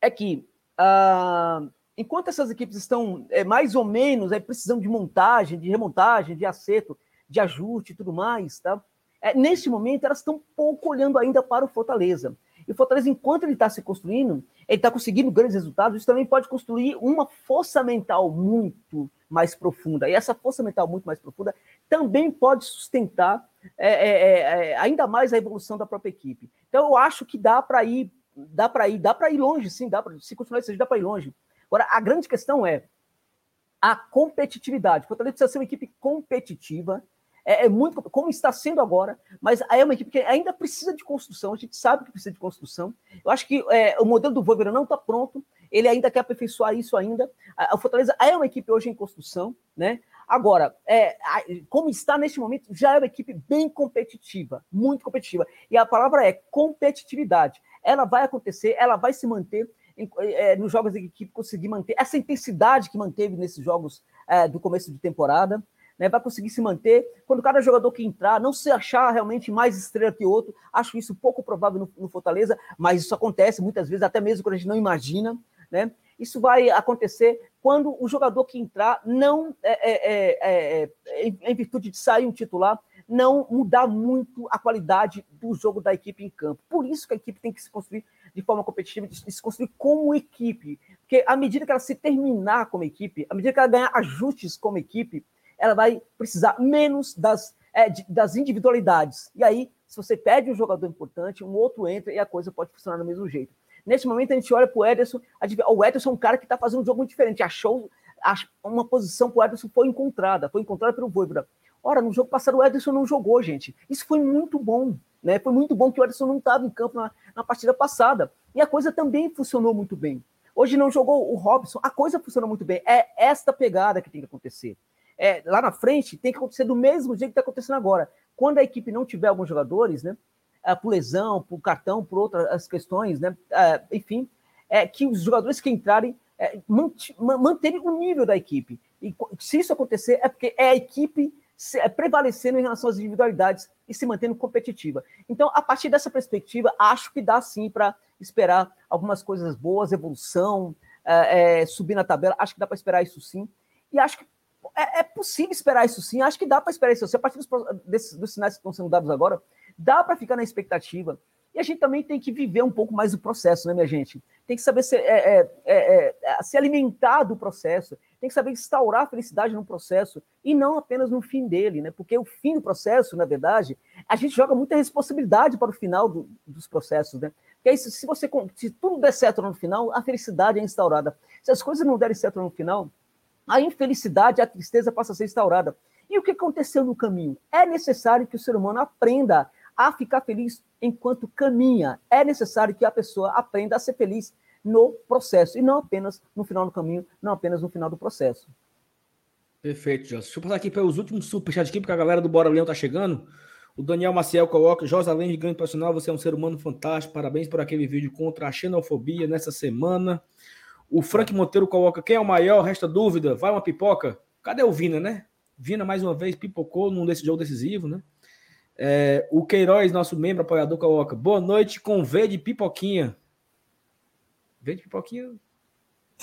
É que ah, enquanto essas equipes estão é, mais ou menos é, precisando de montagem, de remontagem, de acerto, de ajuste e tudo mais, tá? É, neste momento elas estão pouco olhando ainda para o Fortaleza. E o Fortaleza, enquanto ele está se construindo, ele está conseguindo grandes resultados, isso também pode construir uma força mental muito mais profunda. E essa força mental muito mais profunda também pode sustentar é, é, é, é ainda mais a evolução da própria equipe. Então, eu acho que dá para ir, dá para ir, dá para ir longe, sim, dá pra, se continuar assim, dá para ir longe. Agora, a grande questão é a competitividade. O Fortaleza precisa ser uma equipe competitiva, é, é, muito como está sendo agora, mas é uma equipe que ainda precisa de construção. A gente sabe que precisa de construção. Eu acho que é, o modelo do Wolverine não está pronto. Ele ainda quer aperfeiçoar isso ainda. A, Fortaleza é uma equipe hoje em construção, né? Agora, é, como está neste momento, já é uma equipe bem competitiva, muito competitiva. E a palavra é competitividade. Ela vai acontecer, ela vai se manter em, é, nos jogos da equipe, conseguir manter essa intensidade que manteve nesses jogos é, do começo de temporada né, vai conseguir se manter. Quando cada jogador que entrar, não se achar realmente mais estrela que outro, acho isso pouco provável no, no Fortaleza, mas isso acontece muitas vezes, até mesmo quando a gente não imagina, né? Isso vai acontecer quando o jogador que entrar não, é, é, é, é em virtude de sair um titular, não mudar muito a qualidade do jogo da equipe em campo. Por isso que a equipe tem que se construir de forma competitiva, de se construir como equipe. Porque à medida que ela se terminar como equipe, à medida que ela ganhar ajustes como equipe, ela vai precisar menos das, é, de, das individualidades. E aí, se você perde um jogador importante, um outro entra e a coisa pode funcionar do mesmo jeito. Nesse momento, a gente olha para o Ederson, o Ederson é um cara que está fazendo um jogo muito diferente. Achou uma posição para o Ederson foi encontrada, foi encontrada pelo Voivoda. Ora, no jogo passado o Ederson não jogou, gente. Isso foi muito bom. Né? Foi muito bom que o Ederson não estava em campo na, na partida passada. E a coisa também funcionou muito bem. Hoje não jogou o Robson, a coisa funcionou muito bem. É esta pegada que tem que acontecer é, lá na frente tem que acontecer do mesmo jeito que está acontecendo agora. Quando a equipe não tiver alguns jogadores, né, é, por lesão, por cartão, por outras questões, né, é, enfim, é, que os jogadores que entrarem é, manterem o nível da equipe. E se isso acontecer, é porque é a equipe é, prevalecendo em relação às individualidades e se mantendo competitiva. Então, a partir dessa perspectiva, acho que dá sim para esperar algumas coisas boas, evolução, é, é, subir na tabela. Acho que dá para esperar isso sim. E acho que é, é, possível esperar isso sim. Acho que dá para esperar isso. A partir dos, desses, dos sinais que estão sendo dados agora, dá para ficar na expectativa E a gente também tem que viver um pouco mais o processo, né, minha gente? Tem que saber se, é, é, é, é, se alimentar do processo, tem que saber instaurar a felicidade no processo e não apenas no fim dele, né? Porque o fim do processo, na verdade, a gente joga muita responsabilidade para o final do, dos processos, né? Porque aí, se, você, se tudo der certo no final, a felicidade é instaurada. Se as coisas não derem certo no final, a infelicidade, a tristeza passa a ser instaurada. E o que aconteceu no caminho? É necessário que o ser humano aprenda a ficar feliz enquanto caminha. É necessário que a pessoa aprenda a ser feliz no processo e não apenas no final do caminho, não apenas no final do processo. Perfeito, José. Deixa eu passar aqui pelos últimos superchats aqui, porque a galera do Bora Leão tá chegando. O Daniel Maciel coloca: José, além de grande profissional, você é um ser humano fantástico. Parabéns por aquele vídeo contra a xenofobia nessa semana. O Frank Monteiro coloca: quem é o maior? Resta dúvida. Vai uma pipoca? Cadê o Vina, né? Vina mais uma vez pipocou num desse jogo decisivo, né? É, o Queiroz, nosso membro apoiador, coloca: Boa noite com V de pipoquinha. V de pipoquinha? Não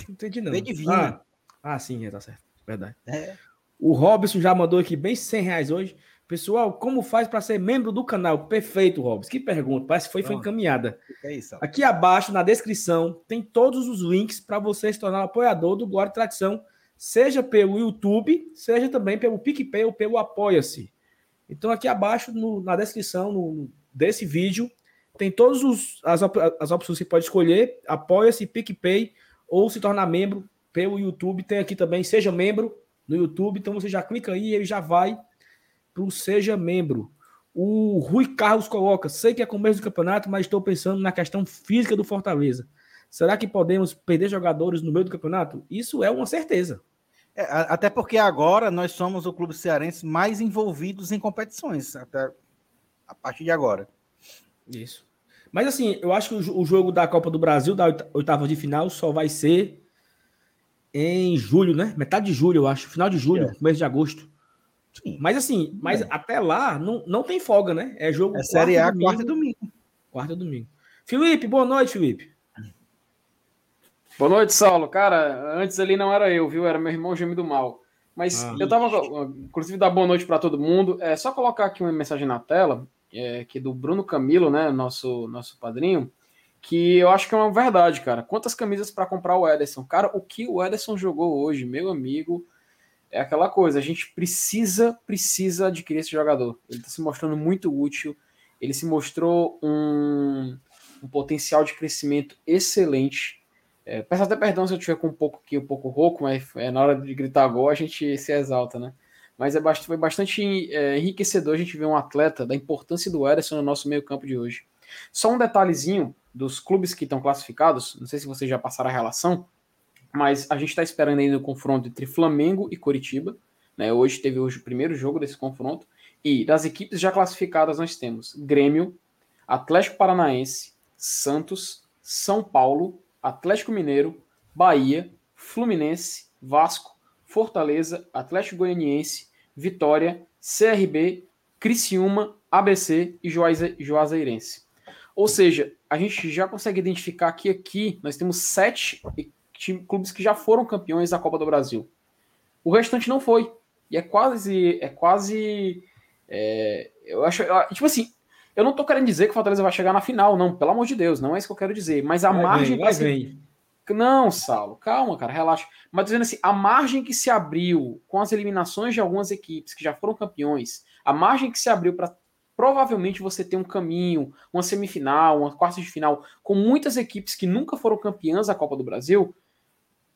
entendi, não. V de vinho. Ah, ah, sim, é, tá certo. Verdade. É. O Robson já mandou aqui bem 100 reais hoje. Pessoal, como faz para ser membro do canal? Perfeito, Robson. Que pergunta. Parece que foi, foi encaminhada. É isso, aqui abaixo, na descrição, tem todos os links para você se tornar um apoiador do Glória e Tradição, seja pelo YouTube, seja também pelo PicPay ou pelo Apoia-se. Então, aqui abaixo, no, na descrição no, desse vídeo, tem todas as, as opções que você pode escolher: apoia-se, PicPay ou se tornar membro pelo YouTube. Tem aqui também, seja membro no YouTube. Então, você já clica aí e ele já vai Seja Membro. O Rui Carlos coloca: sei que é começo do campeonato, mas estou pensando na questão física do Fortaleza. Será que podemos perder jogadores no meio do campeonato? Isso é uma certeza. É, até porque agora nós somos o clube cearense mais envolvidos em competições, até a partir de agora. Isso. Mas assim, eu acho que o jogo da Copa do Brasil, da oitava de final, só vai ser em julho, né? Metade de julho, eu acho. Final de julho, é. mês de agosto. Sim. Mas assim, mas é. até lá não, não tem folga, né? É jogo. É Série A, quarta e domingo. Quarta e domingo. Felipe, boa noite, Felipe. Boa noite, Saulo. Cara, antes ali não era eu, viu? Era meu irmão gêmeo do mal. Mas ah, eu tava, inclusive, dar boa noite para todo mundo. É só colocar aqui uma mensagem na tela, é, que é do Bruno Camilo, né? Nosso, nosso padrinho, que eu acho que é uma verdade, cara. Quantas camisas para comprar o Ederson? Cara, o que o Ederson jogou hoje, meu amigo, é aquela coisa. A gente precisa, precisa adquirir esse jogador. Ele está se mostrando muito útil. Ele se mostrou um, um potencial de crescimento excelente é, peço até perdão se eu estiver com um pouco aqui, um pouco rouco, mas é, na hora de gritar gol a gente se exalta, né? Mas é bastante, foi bastante é, enriquecedor a gente ver um atleta da importância do Ederson no nosso meio campo de hoje. Só um detalhezinho dos clubes que estão classificados, não sei se vocês já passaram a relação, mas a gente está esperando ainda o confronto entre Flamengo e Coritiba. Né? Hoje teve hoje o primeiro jogo desse confronto. E das equipes já classificadas nós temos Grêmio, Atlético Paranaense, Santos, São Paulo, Atlético Mineiro, Bahia, Fluminense, Vasco, Fortaleza, Atlético Goianiense, Vitória, CRB, Criciúma, ABC e Juazeirense. Ou seja, a gente já consegue identificar que aqui nós temos sete clubes que já foram campeões da Copa do Brasil. O restante não foi. E é quase. É quase. É, eu acho. Tipo assim, eu não tô querendo dizer que o Fortaleza vai chegar na final, não, pelo amor de Deus, não é isso que eu quero dizer. Mas a vai margem. Bem, vai se... Não, Saulo, calma, cara, relaxa. Mas dizendo assim, a margem que se abriu com as eliminações de algumas equipes que já foram campeões, a margem que se abriu para provavelmente você ter um caminho, uma semifinal, uma quarta de final, com muitas equipes que nunca foram campeãs da Copa do Brasil,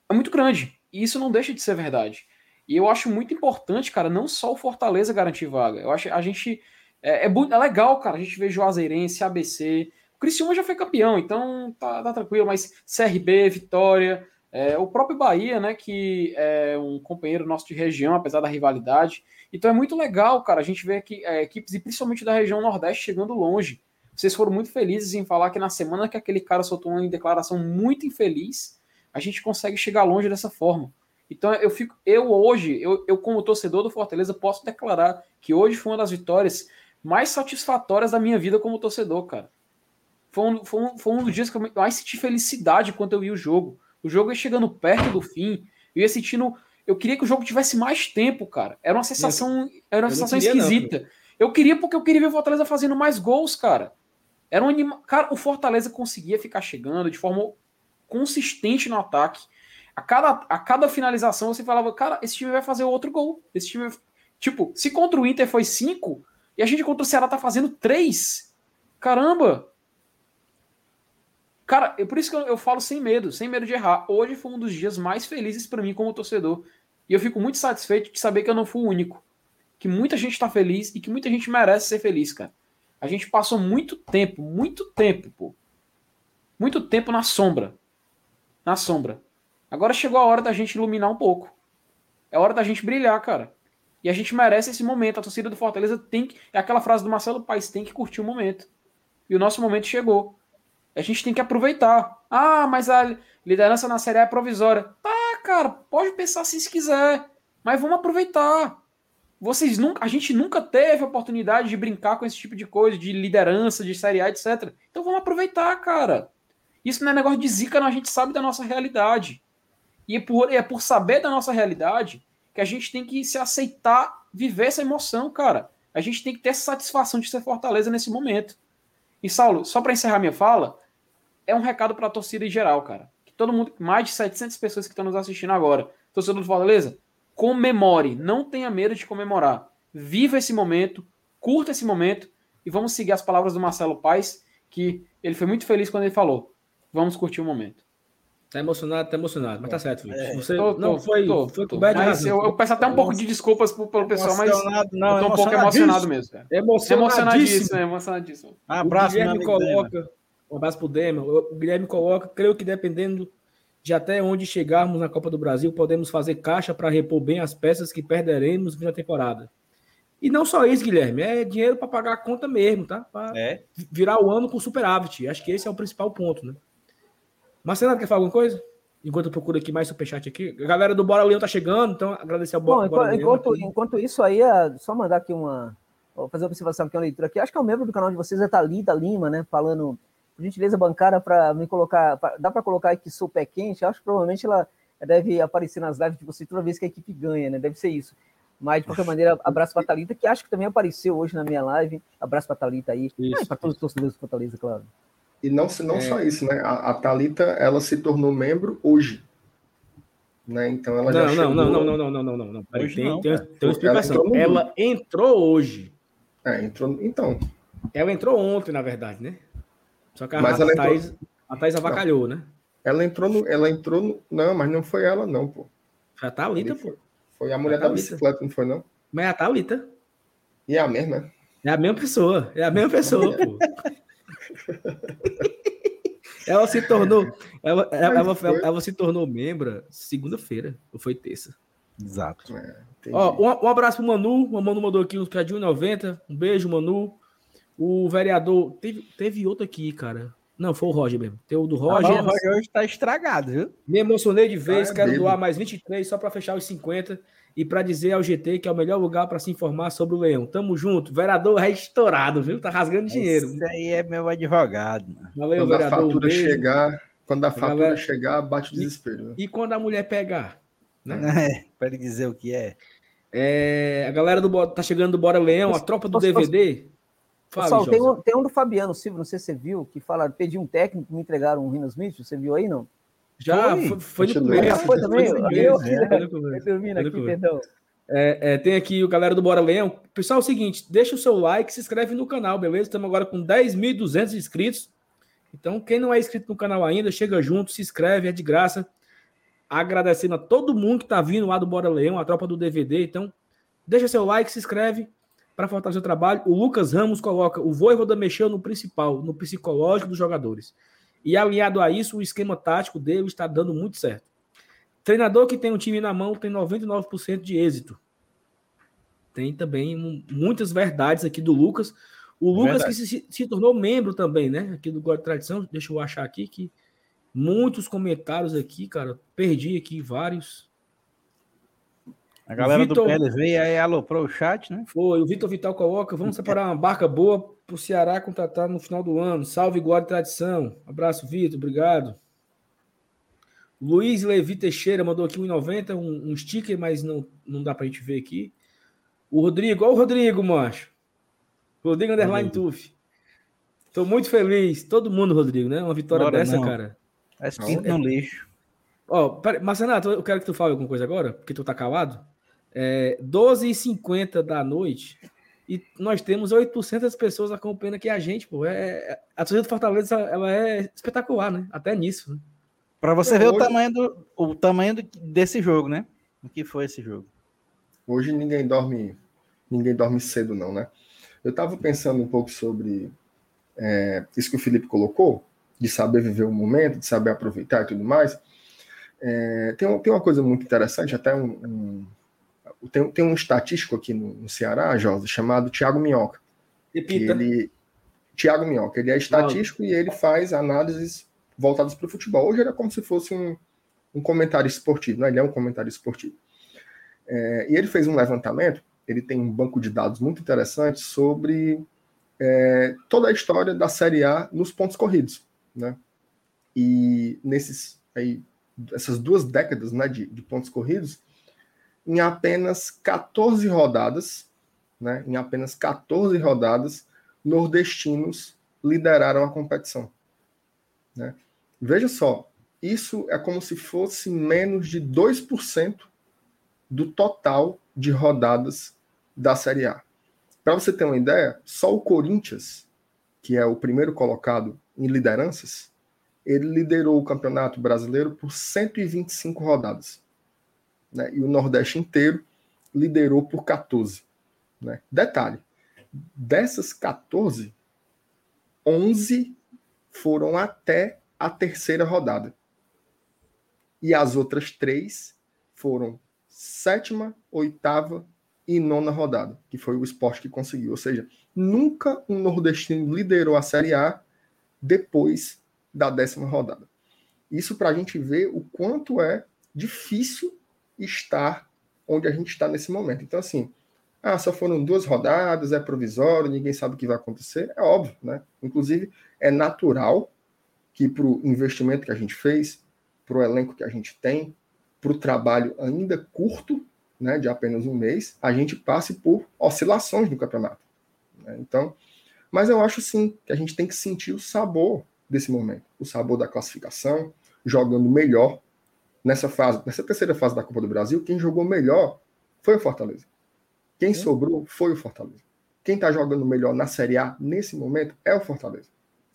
é muito grande. E isso não deixa de ser verdade. E eu acho muito importante, cara, não só o Fortaleza garantir vaga. Eu acho a gente é, é, é, legal, cara, a gente vê Juazeirense, ABC. O Criciúma já foi campeão, então tá, tá tranquilo, mas CRB, Vitória, é, o próprio Bahia, né, que é um companheiro nosso de região, apesar da rivalidade. Então é muito legal, cara, a gente vê aqui é, equipes, e principalmente da região Nordeste, chegando longe. Vocês foram muito felizes em falar que na semana que aquele cara soltou uma declaração muito infeliz, a gente consegue chegar longe dessa forma. Então eu fico, eu hoje, eu, eu como torcedor do Fortaleza, posso declarar que hoje foi uma das vitórias mais satisfatórias da minha vida como torcedor, cara. Foi um, foi um, foi um dos dias que eu mais senti felicidade quando eu vi o jogo. O jogo ia chegando perto do fim, eu ia sentindo. Eu queria que o jogo tivesse mais tempo, cara. Era uma sensação, era uma sensação esquisita. Não, eu queria porque eu queria ver o Fortaleza fazendo mais gols, cara. Era um anima... Cara, o Fortaleza conseguia ficar chegando de forma consistente no ataque. A cada, a cada finalização você falava, cara, esse time vai fazer outro gol. Esse time. Tipo, se contra o Inter foi 5 e a gente contra o Ceará tá fazendo 3. Caramba! Cara, é por isso que eu, eu, falo sem medo, sem medo de errar. Hoje foi um dos dias mais felizes para mim como torcedor. E eu fico muito satisfeito de saber que eu não fui o único. Que muita gente tá feliz e que muita gente merece ser feliz, cara. A gente passou muito tempo, muito tempo, pô. Muito tempo na sombra. Na sombra. Agora chegou a hora da gente iluminar um pouco. É hora da gente brilhar, cara. E a gente merece esse momento. A torcida do Fortaleza tem que. É aquela frase do Marcelo Paes: tem que curtir o momento. E o nosso momento chegou. A gente tem que aproveitar. Ah, mas a liderança na Série A é provisória. Tá, cara, pode pensar assim se quiser. Mas vamos aproveitar. Vocês nunca, a gente nunca teve a oportunidade de brincar com esse tipo de coisa, de liderança, de Série A, etc. Então vamos aproveitar, cara. Isso não é negócio de zica, não. A gente sabe da nossa realidade. E é por, é por saber da nossa realidade que a gente tem que se aceitar viver essa emoção, cara. A gente tem que ter essa satisfação de ser Fortaleza nesse momento. E, Saulo, só para encerrar minha fala, é um recado para a torcida em geral, cara. Que todo mundo, mais de 700 pessoas que estão nos assistindo agora, torcedor do Fortaleza, comemore, não tenha medo de comemorar. Viva esse momento, curta esse momento e vamos seguir as palavras do Marcelo Paes, que ele foi muito feliz quando ele falou: vamos curtir o momento. Tá emocionado, tá emocionado, mas tá certo, Felipe. É, Você tô, não tô, foi, tô, foi coberto de razão. Eu, eu, peço até um pouco de desculpas pro, pelo pessoal, mas não, eu tô um pouco emocionado mesmo, cara. Emocionadíssimo, emocionadíssimo. Um abraço, o Guilherme coloca, um abraço pro Dema. O Guilherme coloca, creio que dependendo de até onde chegarmos na Copa do Brasil, podemos fazer caixa para repor bem as peças que perderemos na temporada. E não só isso, Guilherme, é dinheiro para pagar a conta mesmo, tá? Pra é. virar o ano com superávit. Acho que esse é o principal ponto, né? Marcelo, quer falar alguma coisa? Enquanto eu procuro aqui mais superchat aqui. A galera do Bora Leão tá chegando, então agradecer ao Bora, Bom, enquanto, Leão. Enquanto isso aí, é só mandar aqui uma... Vou fazer uma observação aqui, uma leitura aqui. Acho que é um membro do canal de vocês, é Thalita Lima, né? Falando por gentileza bancária para me colocar, pra, dá para colocar que sou pé quente, acho que provavelmente ela deve aparecer nas lives de você toda vez que a equipe ganha, né? Deve ser isso. Mas, de qualquer maneira, abraço para Thalita, que acho que também apareceu hoje na minha live. Abraço para Thalita aí. Ah, para todos os torcedores do Fortaleza, claro. E não, não é. só isso, né? A, a Thalita, ela se tornou membro hoje. Né? Então ela não, já não, chegou... não, não, não, não, não, não, não, não. Peraí, tem, não, tem, tem, uma explicação. Ela entrou, ela entrou hoje. É, entrou. Então. Ela entrou ontem, na verdade, né? Só que a, mas a, Thaís, entrou... a Thaís avacalhou, não. né? Ela entrou no. Ela entrou no. Não, mas não foi ela, não, pô. Foi a Thalita, pô. Foi a mulher a da bicicleta, não foi, não? Mas é a Thalita. E é a mesma, né? É a mesma pessoa. É a mesma pessoa, pô. ela se tornou. Ela, ela, ela, ela, se tornou membro segunda-feira. Ou foi terça? Exato. É, Ó, um, um, abraço pro Manu. O Manu mandou aqui um de 1,90. Um beijo, Manu. O vereador. Teve, teve outro aqui, cara. Não, foi o Roger mesmo. Tem o do Roger. Ah, o Roger hoje tá estragado, viu? Me emocionei de vez, ah, quero doar mais 23 só para fechar os 50 e para dizer ao GT que é o melhor lugar para se informar sobre o Leão. Tamo junto. Vereador é estourado, viu? Tá rasgando dinheiro. Isso aí é meu advogado. Valeu, quando vereador. A fatura um chegar, quando a fatura galera... chegar, bate o desespero. Né? E quando a mulher pegar? Né? É, para ele dizer o que é. é. A galera do tá chegando do Bora Leão, a tropa do DVD. Fala, Pessoal, tem um, tem um, do Fabiano Silva, não sei se você viu, que fala, pedi um técnico, me entregaram um Rino Smith, você viu aí, não? Já, foi, foi, no começo. Já foi também? Foi eu, eu, aqui, perdão. É, é, tem aqui o galera do Bora Leão. Pessoal, é o seguinte, deixa o seu like, se inscreve no canal, beleza? Estamos agora com 10.200 inscritos. Então, quem não é inscrito no canal ainda, chega junto, se inscreve, é de graça. Agradecendo a todo mundo que está vindo lá do Bora Leão, a tropa do DVD. Então, deixa seu like, se inscreve para fortalecer o trabalho. O Lucas Ramos coloca o Voivoda mexeu no principal, no psicológico dos jogadores. E alinhado a isso, o esquema tático dele está dando muito certo. Treinador que tem um time na mão tem 99% de êxito. Tem também muitas verdades aqui do Lucas. O Lucas Verdade. que se, se, tornou membro também, né? Aqui do God Tradição. Deixa eu achar aqui que muitos comentários aqui, cara. Perdi aqui vários. A galera Vitor, do PLV aí aloprou o chat, né? Foi, o Vitor Vital coloca, vamos separar uma barca boa para o Ceará contratar no final do ano. Salve, glória e tradição. Abraço, Vitor, obrigado. Luiz Levi Teixeira mandou aqui 1,90, um, um sticker, mas não, não dá para a gente ver aqui. O Rodrigo, olha o Rodrigo, macho. Rodrigo Underline Tuf. Tô muito feliz. Todo mundo, Rodrigo, né? Uma vitória Bora, dessa, não. cara. É pinto no lixo. Ó, pera, Marcenato, eu quero que tu fale alguma coisa agora, porque tu tá calado. É 12h50 da noite e nós temos 800 pessoas acompanhando aqui a gente, pô. É, é- a torcida do Fortaleza, ela é espetacular, né? Até nisso, né? Pra você É, ver o hoje- tamanho, do, o tamanho do- desse jogo, né? O que foi esse jogo? Hoje ninguém dorme, ninguém dorme cedo, não, né? Eu estava pensando um pouco sobre é, isso que o Felipe colocou, de saber viver o momento, de saber aproveitar e tudo mais. É, tem, tem uma coisa muito interessante, até um, um- tem, tem um estatístico aqui no, no Ceará, Josa, chamado Tiago Minhoca. Repita. ele Tiago Minhoca, ele é estatístico e ele faz análises voltadas para o futebol. Hoje era como se fosse um, um comentário esportivo, né? ele é um comentário esportivo. É, e ele fez um levantamento, ele tem um banco de dados muito interessante sobre é, toda a história da Série A nos pontos corridos. Né? E nesses aí, essas duas décadas né, de, de pontos corridos, em apenas 14 rodadas, né, em apenas 14 rodadas, nordestinos lideraram a competição. né? Veja só, isso é como se fosse menos de 2% do total de rodadas da Série A. Para você ter uma ideia, só o Corinthians, que é o primeiro colocado em lideranças, ele liderou o Campeonato Brasileiro por 125 rodadas. Né? E o Nordeste inteiro liderou por 14. né? Detalhe, dessas 14, 11 foram até a terceira rodada. E as outras três foram sétima, oitava e nona rodada, que foi o esporte que conseguiu. Ou seja, nunca um nordestino liderou a Série A depois da décima rodada. Isso para a gente ver o quanto é difícil estar onde a gente está nesse momento. Então, assim, ah, só foram duas rodadas, é provisório, ninguém sabe o que vai acontecer. É óbvio, né? Inclusive, é natural que para o investimento que a gente fez, para o elenco que a gente tem, para o trabalho ainda curto, né, de apenas um mês, a gente passe por oscilações no campeonato. né? Então, mas eu acho sim que a gente tem que sentir o sabor desse momento, o sabor da classificação, jogando melhor nessa fase, nessa terceira fase da Copa do Brasil. Quem jogou melhor foi o Fortaleza. Quem sobrou foi o Fortaleza. Quem está jogando melhor na Série A nesse momento é o Fortaleza.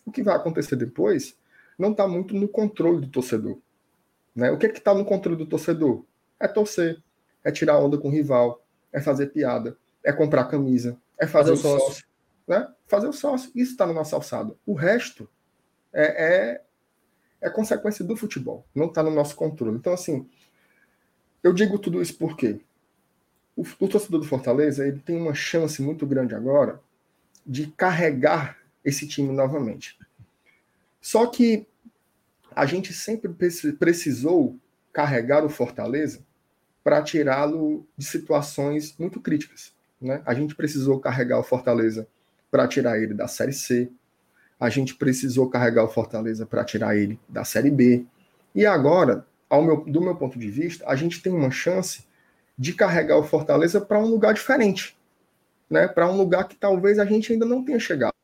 O que vai acontecer depois não está muito no controle do torcedor. Né? O que é está no controle do torcedor? É torcer, é tirar onda com o rival, é fazer piada, é comprar camisa, é fazer, Fazer o o sócio. sócio. né? Fazer o sócio. Isso está na nossa alçada. O resto é, é, é consequência do futebol, não está no nosso controle. Então, assim, eu digo tudo isso porque o, o torcedor do Fortaleza ele tem uma chance muito grande agora de carregar esse time novamente. Só que a gente sempre preci- precisou carregar o Fortaleza para tirá-lo de situações muito críticas. Né? A gente precisou carregar o Fortaleza para tirar ele da Série C. A gente precisou carregar o Fortaleza para tirar ele da Série B. E agora, meu, do meu ponto de vista, a gente tem uma chance de carregar o Fortaleza para um lugar diferente, né? Para um lugar que talvez a gente ainda não tenha chegado,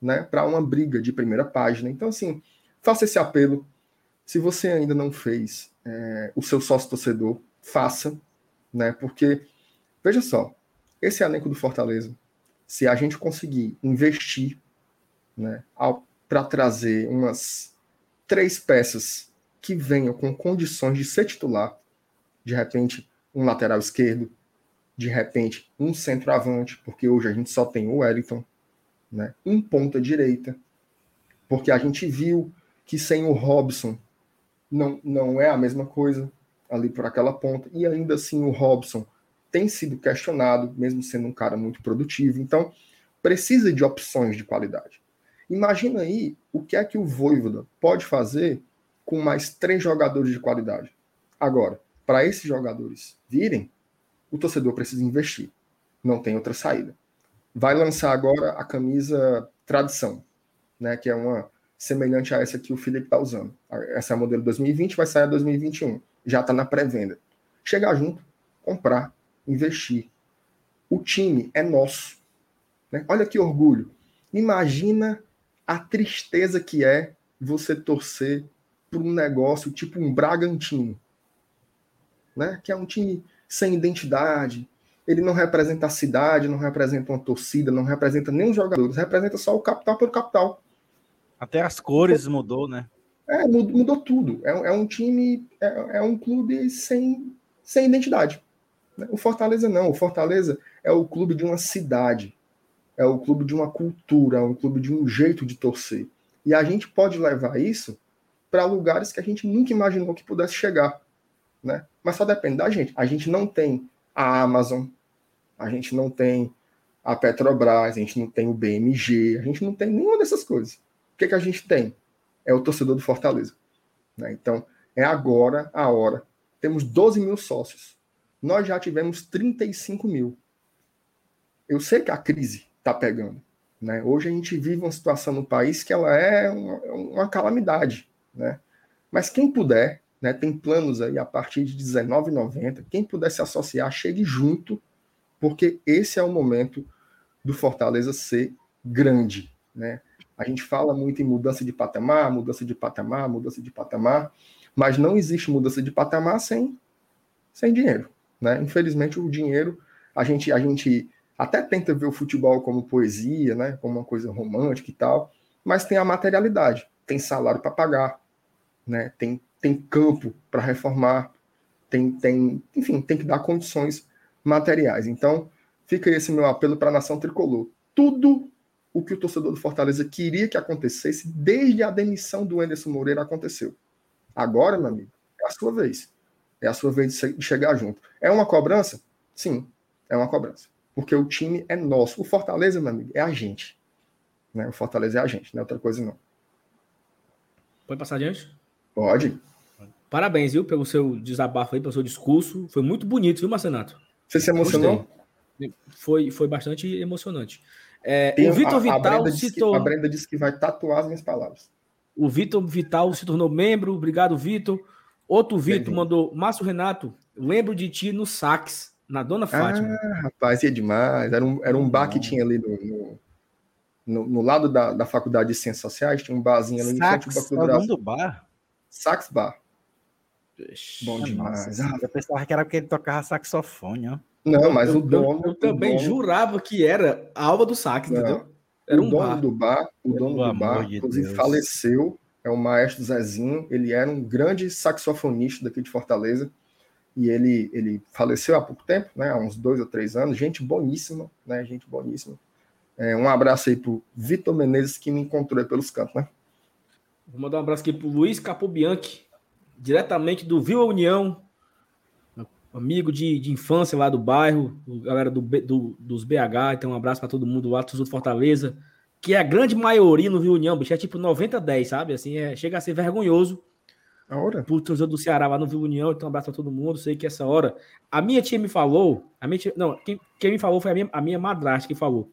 né? Para uma briga de primeira página. Então, assim, faça esse apelo. Se você ainda não fez é, o seu sócio torcedor, faça, né? Porque veja só, esse elenco do Fortaleza, se a gente conseguir investir, né, para trazer umas três peças que venham com condições de ser titular, de repente um lateral esquerdo, de repente um centroavante, porque hoje a gente só tem o Wellington, né? um ponta direita, porque a gente viu que sem o Robson não, não é a mesma coisa ali por aquela ponta, e ainda assim o Robson tem sido questionado, mesmo sendo um cara muito produtivo, então precisa de opções de qualidade. Imagina aí o que é que o Voivoda pode fazer com mais três jogadores de qualidade. Agora, para esses jogadores virem, o torcedor precisa investir. Não tem outra saída. Vai lançar agora a camisa tradição, né, que é uma semelhante a essa que o Felipe está usando. Essa é a modelo 2020, vai sair a 2021. Já está na pré-venda. Chegar junto, comprar, investir. O time é nosso. Né? Olha que orgulho. Imagina a tristeza que é você torcer por um negócio tipo um Bragantino, né? Que é um time sem identidade, ele não representa a cidade, não representa uma torcida, não representa nem os jogadores, representa só o capital pelo capital. Até as cores mudou, né? É, mudou, mudou tudo. É, é, um time, é, é, um clube sem, sem identidade. Né? O Fortaleza não. O Fortaleza é o clube de uma cidade, é o clube de uma cultura, é um clube de um jeito de torcer. E a gente pode levar isso para lugares que a gente nunca imaginou que pudesse chegar. Né? Mas só depende da gente. A gente não tem a Amazon, a gente não tem a Petrobras, a gente não tem o BMG, a gente não tem nenhuma dessas coisas. O que, que a gente tem? É o torcedor do Fortaleza. Né? Então, é agora a hora. Temos 12 mil sócios. Nós já tivemos 35 mil. Eu sei que a crise está pegando. Né? Hoje a gente vive uma situação no país que ela é uma, uma calamidade. Né? Mas quem puder, né, tem planos aí a partir de R$19,90, quem puder se associar, chegue junto, porque esse é o momento do Fortaleza ser grande. Né? A gente fala muito em mudança de patamar, mudança de patamar, mudança de patamar, mas não existe mudança de patamar sem, sem dinheiro. Né? Infelizmente, o dinheiro, a gente, a gente até tenta ver o futebol como poesia, né? como uma coisa romântica e tal, mas tem a materialidade, tem salário para pagar, né? tem, tem campo para reformar, tem, tem, enfim, tem que dar condições materiais. Então, fica esse meu apelo para a nação tricolor. Tudo o que o torcedor do Fortaleza queria que acontecesse desde a demissão do Anderson Moreira aconteceu. Agora, meu amigo, é a sua vez. É a sua vez de chegar junto. É uma cobrança? Sim, é uma cobrança. Porque o time é nosso. O Fortaleza, meu amigo, é a gente. Né? O Fortaleza é a gente, não é outra coisa não. Pode passar adiante? Pode. Parabéns, viu, pelo seu desabafo aí, pelo seu discurso. Foi muito bonito, viu, Marcenato? Você se emocionou? Foi, foi bastante emocionante. É, o Vitor Vital a se tornou. A Brenda disse que vai tatuar as minhas palavras. O Vitor Vital se tornou membro. Obrigado, Vitor. Outro Vitor mandou. Márcio Renato, lembro de ti no sax, na Dona Fátima. Ah, rapaz, ia demais. Era um, era um bar que tinha ali no, no, no, no lado da, da Faculdade de Ciências Sociais, tinha um barzinho ali sax, em frente ao Banco do Bar? Sax Bar. Bom demais. Nossa, ah, eu pensava que era porque ele tocava saxofone, ó. Não, mas eu, o dono. Eu, eu também dono, jurava que era a alva do sax, entendeu? Era o um dono bar. do bar, o dono do bar, de inclusive Deus. faleceu. É o maestro Zezinho. Ele era um grande saxofonista daqui de Fortaleza. E ele, ele faleceu há pouco tempo, né? Há uns dois ou três anos. Gente boníssima, né? Gente boníssima. É, um abraço aí pro Vitor Menezes, que me encontrou pelos cantos, né? Vou mandar um abraço aqui pro Luiz Capobianchi, diretamente do Vila União, amigo de, de infância lá do bairro, galera do, do, dos BH, então um abraço para todo mundo lá, do Fortaleza, que é a grande maioria no Rio União, bicho, é tipo 90-10, sabe? Assim, é, chega a ser vergonhoso. A hora? Por torcedor do Ceará lá no Rio União, então um abraço para todo mundo, sei que essa hora... A minha tia me falou, a minha tia, não, quem, quem me falou foi a minha, a minha madrasta que falou,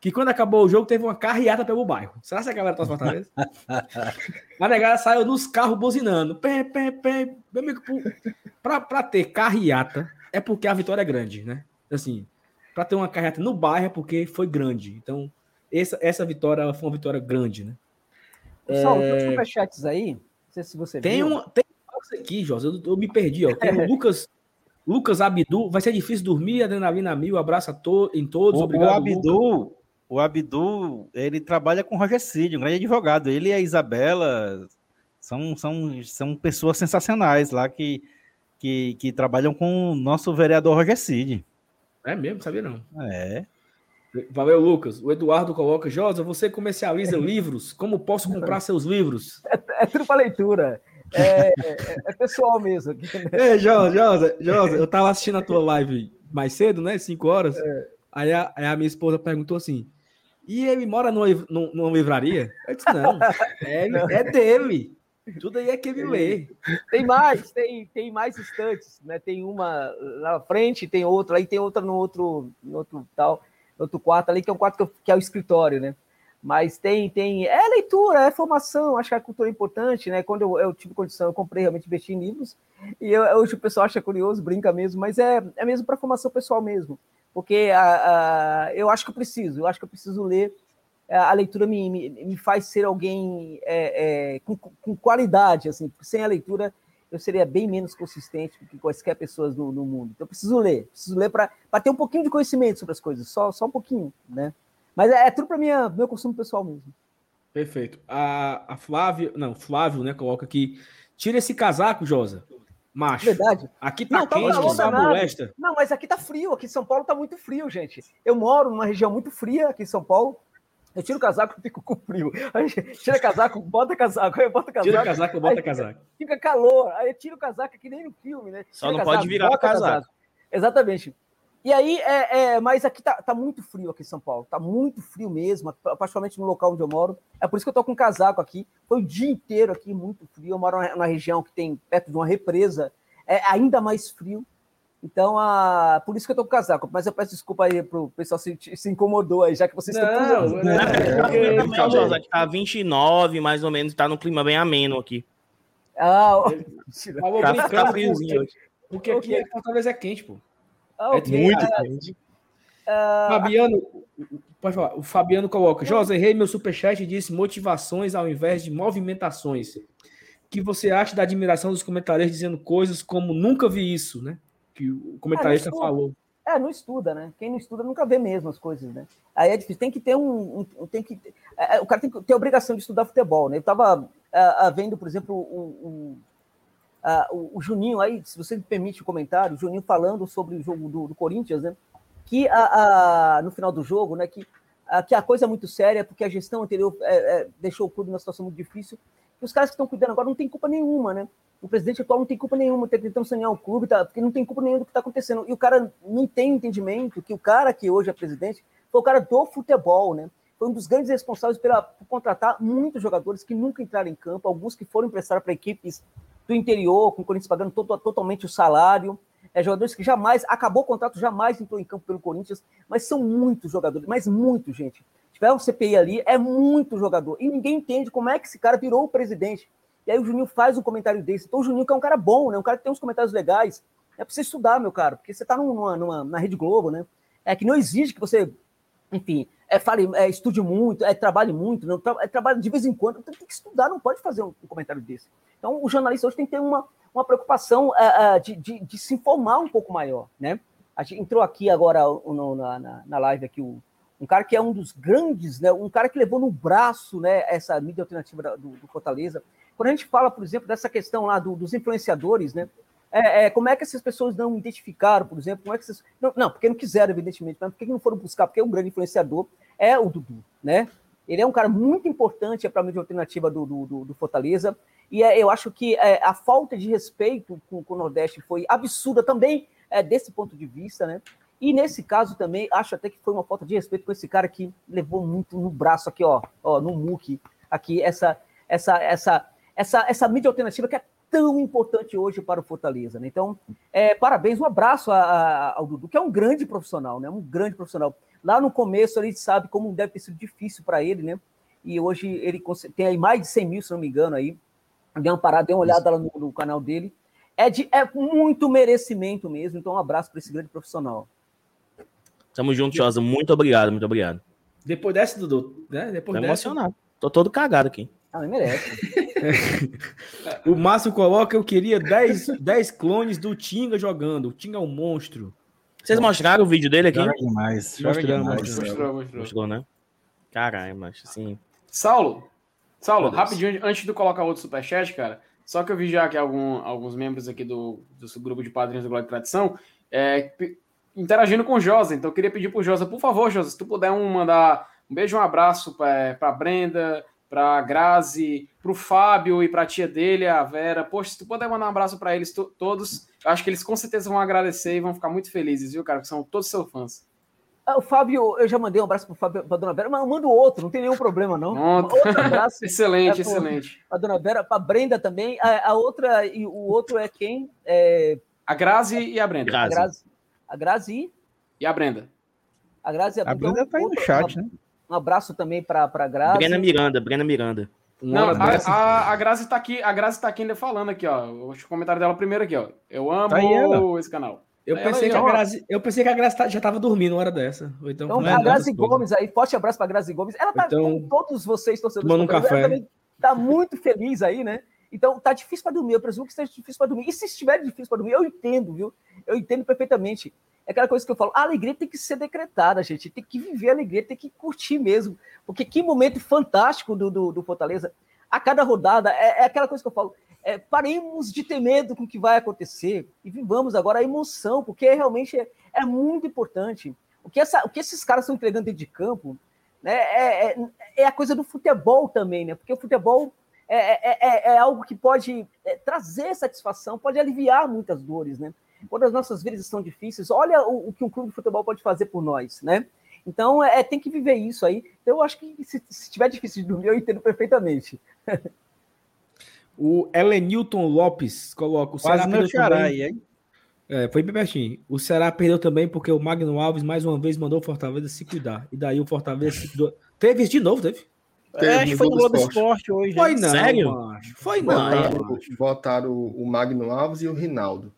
que quando acabou o jogo teve uma carreata pelo bairro. Será que a galera tá Fortaleza? a negada saiu nos carros buzinando. Pé, pé, pé. Meu amigo, pra, pra ter carreata é porque a vitória é grande, né? Assim, pra ter uma carreata no bairro é porque foi grande. Então, essa, essa vitória foi uma vitória grande, né? Pessoal, é... superchats aí. Não sei se você tem viu. Um, tem um aqui, Jorge. Eu, eu, me perdi, ó. Tem o Lucas... Lucas Abdu, vai ser difícil dormir, adrenalina mil, abraço a to em todos, o, obrigado. O Abdu, o Abdu, ele trabalha com o Roger Cid, um grande advogado. Ele e a Isabela são, são, são pessoas sensacionais lá que, que, que trabalham com o nosso vereador Roger Cid. É mesmo? Sabia não. É. Valeu, Lucas. O Eduardo coloca, Josa, você comercializa livros? Como posso comprar seus livros? É, é tudo para leitura. É, é, é, pessoal mesmo. Ei, Josa, Josa, Josa, eu tava assistindo a tua live mais cedo, né? Cinco horas. É. Aí, a, aí a minha esposa perguntou assim: e ele mora numa, numa livraria? Eu disse, não, é, é dele. Tudo aí é que ele lê. Tem mais, tem, tem mais estantes, né? Tem uma na frente, tem outra, aí tem outra no outro, no outro tal, outro quarto ali, que é um quarto que, que é o escritório, né? Mas tem, tem. É leitura, é formação, acho que a cultura é importante, né? Quando eu, eu tive condição, eu comprei realmente investir em livros. E eu, hoje o pessoal acha curioso, brinca mesmo, mas é, é mesmo para formação pessoal mesmo porque a, a, eu acho que eu preciso, eu acho que eu preciso ler é, a leitura me, me, me faz ser alguém é, é, com, com, qualidade, assim, sem a leitura eu seria bem menos consistente do que quaisquer pessoas no, no mundo. Então eu preciso ler, preciso ler para ter um pouquinho de conhecimento sobre as coisas, só, só um pouquinho, né? Mas é, é tudo para meu consumo pessoal mesmo. Perfeito. A, a Flávio, não, Flávio, né, coloca aqui, tira esse casaco, Josa. Macho. Verdade. Aqui tá não, tá quente, tá molesta. Não, mas aqui tá frio, aqui em São Paulo tá muito frio, gente. Eu moro numa região muito fria aqui em São Paulo. Eu tiro o casaco e fico com frio. Aí tira casaco, bota casaco, aí bota casaco. Tira casaco, bota fica, casaco. Fica calor, aí tira o casaco que nem no filme, né? Só não casaco, pode virar o casaco. casaco. Exatamente. E aí, é, é, mas aqui tá, tá, muito frio aqui em São Paulo, tá muito frio mesmo, particularmente no local onde eu moro. É por isso que eu tô com casaco aqui. Foi o dia inteiro aqui muito frio. Eu moro na região que tem perto de uma represa, é ainda mais frio. Então, a... por isso que eu tô com casaco. Mas eu peço desculpa aí pro pessoal se, se incomodou aí, já que vocês estão usando. Né? É, é, é, tá 29, mais ou menos, tá no clima bem ameno aqui. Ah, ó. tá, tá friozinho hoje. Porque aqui okay. Fortaleza é quente, pô. Ah, okay. É muito uh, quente. Uh, Fabiano, pode falar. O Fabiano coloca: José, errei meu superchat e disse motivações ao invés de movimentações. O que você acha da admiração dos comentaristas dizendo coisas como nunca vi isso, né? Que o comentarista é, falou. É, não estuda, né? Quem não estuda nunca vê mesmo as coisas, né? Aí é difícil. Tem que ter um. um tem que, é, é, o cara tem que ter a obrigação de estudar futebol, né? Eu estava é, vendo, por exemplo, o, o, o, Juninho aí, se você me permite o comentário, o Juninho falando sobre o jogo do, do Corinthians, né? Que a, a, no final do jogo, né? Que, a, que a coisa é muito séria, porque a gestão anterior é, deixou o clube numa situação muito difícil. E os caras que estão cuidando agora não tem culpa nenhuma, né? O presidente atual não tem culpa nenhuma, está tentando sanear o clube, tá, porque não tem culpa nenhuma do que está acontecendo. E o cara não tem entendimento que o cara que hoje é presidente foi o cara do futebol, né? Foi um dos grandes responsáveis pela, por contratar muitos jogadores que nunca entraram em campo, alguns que foram emprestados para equipes do interior, com o Corinthians pagando totalmente o salário. É, jogadores que jamais, acabou o contrato, jamais entrou em campo pelo Corinthians, mas são muitos jogadores, mas muito, gente. Se tiver um CPI ali, é muito jogador. E ninguém entende como é que esse cara virou o presidente. E aí o Juninho faz um comentário desse. Então o Juninho que é um cara bom, né? Um cara que tem uns comentários legais. É pra você estudar, meu cara, porque você tá numa, numa, na Rede Globo, né? É que não exige que você, enfim, é, fale, é, estude muito, é, trabalhe muito, não, é, trabalhe de vez em quando. Então, tem que estudar, não pode fazer um, um comentário desse. Então o jornalista hoje tem que ter uma, uma preocupação é, é de, de, de, se informar um pouco maior, né? A gente entrou aqui agora no, na, na, na live aqui o, um cara que é um dos grandes, né? Um cara que levou no braço, né? Essa mídia alternativa do, do Fortaleza. Quando a gente fala, por exemplo, dessa questão lá do, dos influenciadores, né? É, é, como é que essas pessoas não identificaram, por exemplo? Como é que essas... não, não, porque não quiseram, evidentemente, mas por que não foram buscar? Porque um grande influenciador é o Dudu, né? Ele é um cara muito importante para a mídia alternativa do, do, do, Fortaleza, e é, eu acho que é, a falta de respeito com, com, o Nordeste foi absurda também é, desse ponto de vista, né? E nesse caso também, acho até que foi uma falta de respeito com esse cara que levou muito no braço aqui, ó, ó no muque, aqui, essa, essa, essa essa, essa mídia alternativa que é tão importante hoje para o Fortaleza. Né? Então, é, parabéns, um abraço a, a, ao Dudu, que é um grande profissional, né? um grande profissional. Lá no começo, a gente sabe como deve ter sido difícil para ele, né? E hoje ele tem aí mais de 100 mil, se não me engano, aí. Dê uma parada, dê uma olhada lá no, no canal dele. É, de, é muito merecimento mesmo, então um abraço para esse grande profissional. Tamo junto, Josa. Muito obrigado, muito obrigado. Depois dessa, Dudu, né? Depois Tô dessa... emocionado. Tô todo cagado aqui. Ah, merece. o Márcio coloca: eu queria 10, 10 clones do Tinga jogando. O Tinga é um monstro. Vocês mostraram o vídeo dele aqui? Joga demais. Mostrou, mostrou, mostrou. Mostrou, né? Caralho, mas assim. Saulo, Saulo, rapidinho, antes de colocar outro superchat, cara, só que eu vi já que algum, alguns membros aqui do, do grupo de padrinhos do Glória de Tradição é, interagindo com o Josa. Então eu queria pedir pro Josa, por favor, Josa, se tu puder um, mandar um beijo, um abraço para Brenda, para a Grazi, para o Fábio e para a tia dele, a Vera. Poxa, se tu puder mandar um abraço para eles todos, eu acho que eles com certeza vão agradecer e vão ficar muito felizes, viu, cara? Que são todos seus fãs. Ah, o Fábio, eu já mandei um abraço para Fábio, para dona Vera, mas eu mando outro, não tem nenhum problema, não. Outro abraço. excelente, é, excelente. A dona Vera, para Brenda também. A, a, outra, e o outro é quem? É... A Grazi e a Brenda. A Grazi. A Grazi. E a Brenda. A Grazi e a Brenda. A Brenda tá aí no chat, né? Um abraço também para a Grazi. Brena Miranda, Brena Miranda. Não, a, a, a Grazi está aqui, a Grazi tá aqui ainda falando aqui, ó. O comentário dela primeiro aqui, ó. Eu amo tá esse canal. Eu Ela pensei, aí, que a. Grazi, eu pensei que a Grazi tá- já tava dormindo uma hora dessa. Ou então, Então, fazendo a Grazi coisas. Gomes aí, forte abraço pra Grazi Gomes. Ela tá Então, com todos vocês, torcedores. tomando um café. Ela também tá muito feliz aí, né? Então, tá difícil para dormir. Eu presumo que esteja difícil para dormir. E se estiver difícil para dormir, eu entendo, viu? Eu entendo perfeitamente. É aquela coisa que eu falo, a alegria tem que ser decretada, gente. Tem que viver a alegria, tem que curtir mesmo. Porque que momento fantástico do, do, do Fortaleza. A cada rodada, é, é aquela coisa que eu falo, é, paremos de ter medo com o que vai acontecer e vivamos agora a emoção, porque realmente é, é muito importante. O que, essa, o que esses caras estão entregando dentro de campo né, é, é, é a coisa do futebol também, né? Porque o futebol é, é, é- é algo que pode é, trazer satisfação, pode aliviar muitas dores, né? Quando as nossas vidas estão difíceis, olha o, o que um clube de futebol pode fazer por nós, né? Então, é, tem que viver isso aí. Então, eu acho que se, se tiver difícil de dormir, eu entendo perfeitamente. O Elenilton Lopes coloca o Quase Ceará perdeu também. aí, hein? É, foi bem pertinho. O Ceará perdeu também porque o Magno Alves mais uma vez mandou o Fortaleza se cuidar. E daí o Fortaleza se cuidou. Teve isso de novo, teve? Teve É, acho que foi no Globo Esporte. Hoje. Foi né? não, Sério? macho. Foi não. Botaram, macho. botaram o Magno Alves e o Rinaldo.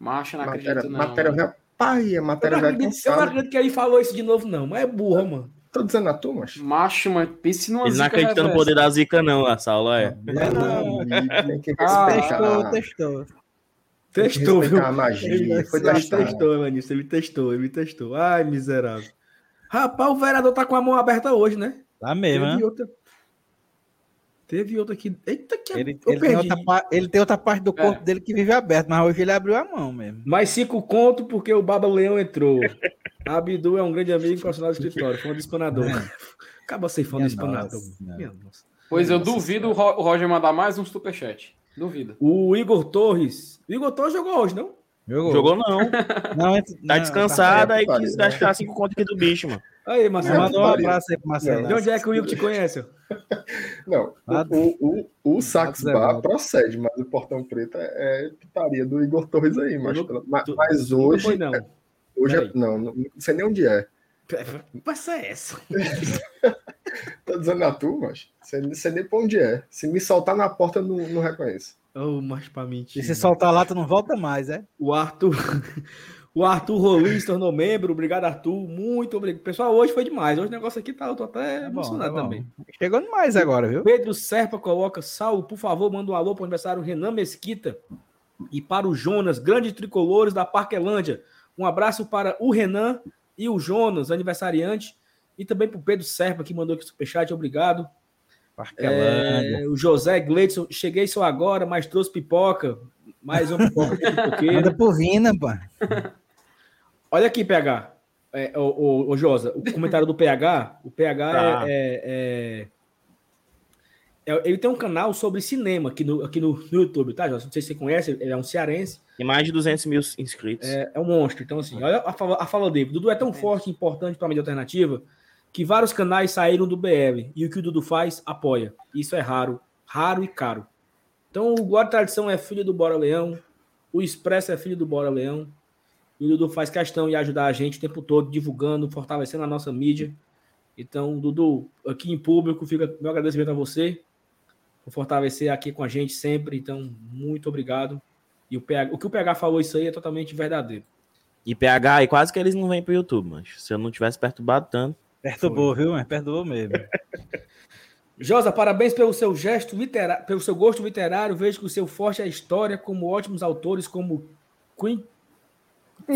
Macho, não Matéria, acredito, não. matéria velha. Pai, a Eu matéria não, velha acredito, eu não acredito que ele falou isso de novo, não. Mas é burra, mano. Tô dizendo a tu, mas. Macho, mas pense numa Ele não acredita no poder da zica, não, a Saulo é. Meu amigo, tem que Ah. Testou, testou. Testou, viu? a magia. Ele, Foi ele testou, Evanilson. Ele testou, ele testou. Ai, miserável. Rapaz, o vereador tá com a mão aberta hoje, né? Tá mesmo, né? outra. Teve outra aqui. Eita, que Ele, eu ele, tem perdi. outra, pa- ele tem outra parte do corpo É. dele que vive aberto, mas hoje ele abriu a mão mesmo. Mais cinco conto porque o Baba Leão entrou. Abdu é um grande amigo e profissional do escritório. Fã do espanador. Acaba sem fã do espanador. Pois eu Nossa duvido o Roger mandar mais um superchat. Duvido. O Igor Torres. O Igor Torres jogou hoje, não? Jogou. Jogou não. Não, Tá não, descansado, aí putaria, quis né? gastar cinco conto aqui do bicho, mano. Aí, Tá. Marcelo. Mandou um abraço aí pro Marcelo. De onde é que o Igor te conhece? Não, o, o, o, o Sax Zé Bar procede, mas o Portão Preto é, é putaria do Igor Torres aí, mas, mas, tu- mas Não hoje, foi, não. hoje é, não, não não sei nem onde é. Passa essa. Tô dizendo a tu, mas sei, sei nem pra onde é. Se me soltar na porta, eu não, não reconheço. Oh, mas pra Se mentir. você soltar lá, tu não volta mais, é? O Arthur. O Arthur Rolim se tornou membro. Obrigado, Arthur. Muito obrigado. Pessoal, hoje foi demais. Hoje o negócio aqui tá. Eu tô até bom, emocionado tá também. Chegou demais agora, viu? Pedro Serpa coloca, Saulo, por favor, manda um alô para o aniversário Renan Mesquita e para o Jonas, grandes tricolores da Parquelândia. Um abraço para o Renan e o Jonas, aniversariante, e também para o Pedro Serpa, que mandou aqui superchat, obrigado. É, o José Gleidson, cheguei só agora, mas trouxe pipoca. Mais uma pipoca de. Manda por Vina, pô. Olha aqui, PH. É, o, o, o Josa, o comentário do PH. O PH Tá. é, é- é- é- Ele tem um canal sobre cinema aqui no, aqui no, no YouTube, tá, Josa? Não sei se você conhece, ele é um cearense. Tem mais de 200 mil inscritos. É, é um monstro. Então, assim, olha a fala, a fala dele. Dudu é tão forte e importante para a mídia alternativa que vários canais saíram do BR e o que o Dudu faz, apoia. Isso é raro, raro e caro. Então, o Guarda Tradição é filho do Bora Leão, o Expresso é filho do Bora Leão, e o Dudu faz questão de ajudar a gente o tempo todo, divulgando, fortalecendo a nossa mídia. Então, Dudu, aqui em público, fica meu agradecimento a você por fortalecer aqui com a gente sempre. Então, muito obrigado. E o, PH, o que o PH falou isso aí é totalmente verdadeiro. E PH, e quase que eles não vêm pro YouTube, mas se eu não tivesse perturbado tanto. Perturbou, viu? Mas perturbou mesmo. Josa, parabéns pelo seu gesto literário, pelo seu gosto literário. Vejo que o seu forte é a história, como ótimos autores como Queen.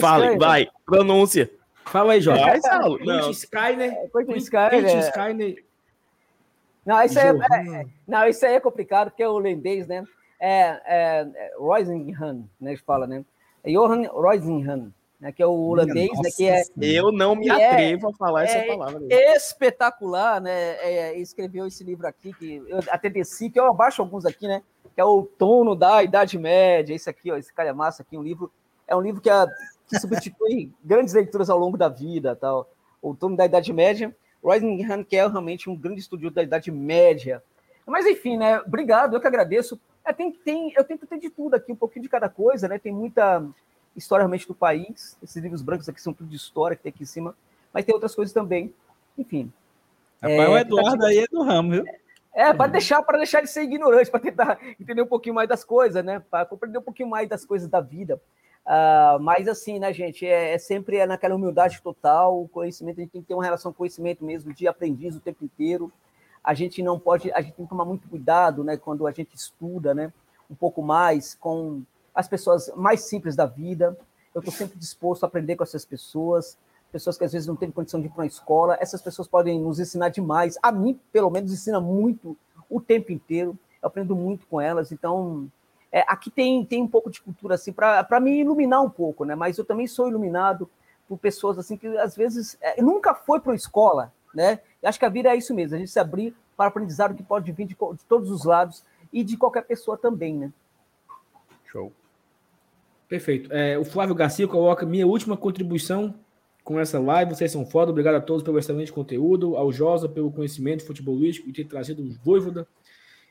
Fale, Skyner. vai, pronúncia. Fala aí, Josa. Vai, Saulo. Quentin Não. Skyner. Quentin Skyner, é. Skyner. Não, isso aí é, Johan. Não, isso aí é complicado, porque o holandês, né? É, é, é Roisingham, né? Que fala, né? É Johan Roisingham, né? Que é o holandês, né? Que é Eu não me é- atrevo a falar essa é- palavra. espetacular, né? É, escreveu esse livro aqui, que eu até desci, que eu abaixo alguns aqui, né? Que é o Tono da Idade Média, esse aqui, ó, esse calhamaço aqui, um livro, é um livro que, a, que substitui grandes leituras ao longo da vida, tal. O Tono da Idade Média, Roisingham, que é realmente um grande estudioso da Idade Média. Mas enfim, né? Obrigado, eu que agradeço. É, tem, tem, eu tento ter de tudo aqui, um pouquinho de cada coisa, né? Tem muita história realmente do país. Esses livros brancos aqui são tudo de história que tem aqui em cima, mas tem outras coisas também. Enfim, Rapaz, É, o Eduardo aí é do ramo, viu? é, para deixar, para deixar de ser ignorante, para tentar entender um pouquinho mais das coisas, né? Para compreender um pouquinho mais das coisas da vida. Uh, mas assim, né, gente, é, é, sempre é naquela humildade total, o conhecimento, a gente tem que ter uma relação com conhecimento mesmo de aprendiz o tempo inteiro. A gente não pode, a gente tem que tomar muito cuidado, né, quando a gente estuda, né, um pouco mais com as pessoas mais simples da vida. Eu estou sempre disposto a aprender com essas pessoas, pessoas que às vezes não têm condição de ir para uma escola. Essas pessoas podem nos ensinar demais. A mim, pelo menos, ensina muito o tempo inteiro. Eu aprendo muito com elas. Então, é, aqui tem, tem um pouco de cultura assim para me iluminar um pouco, né? Mas eu também sou iluminado por pessoas assim que às vezes é, nunca foi para uma escola, né? Eu acho que a vida é isso mesmo, a gente se abrir para aprendizado que pode vir de, de todos os lados e de qualquer pessoa também, né? Show. Perfeito. É, o Flávio Garcia coloca minha última contribuição com essa live. Vocês são foda. Obrigado a todos pelo excelente conteúdo. Ao Josa pelo conhecimento futebolístico e ter trazido os Voivoda.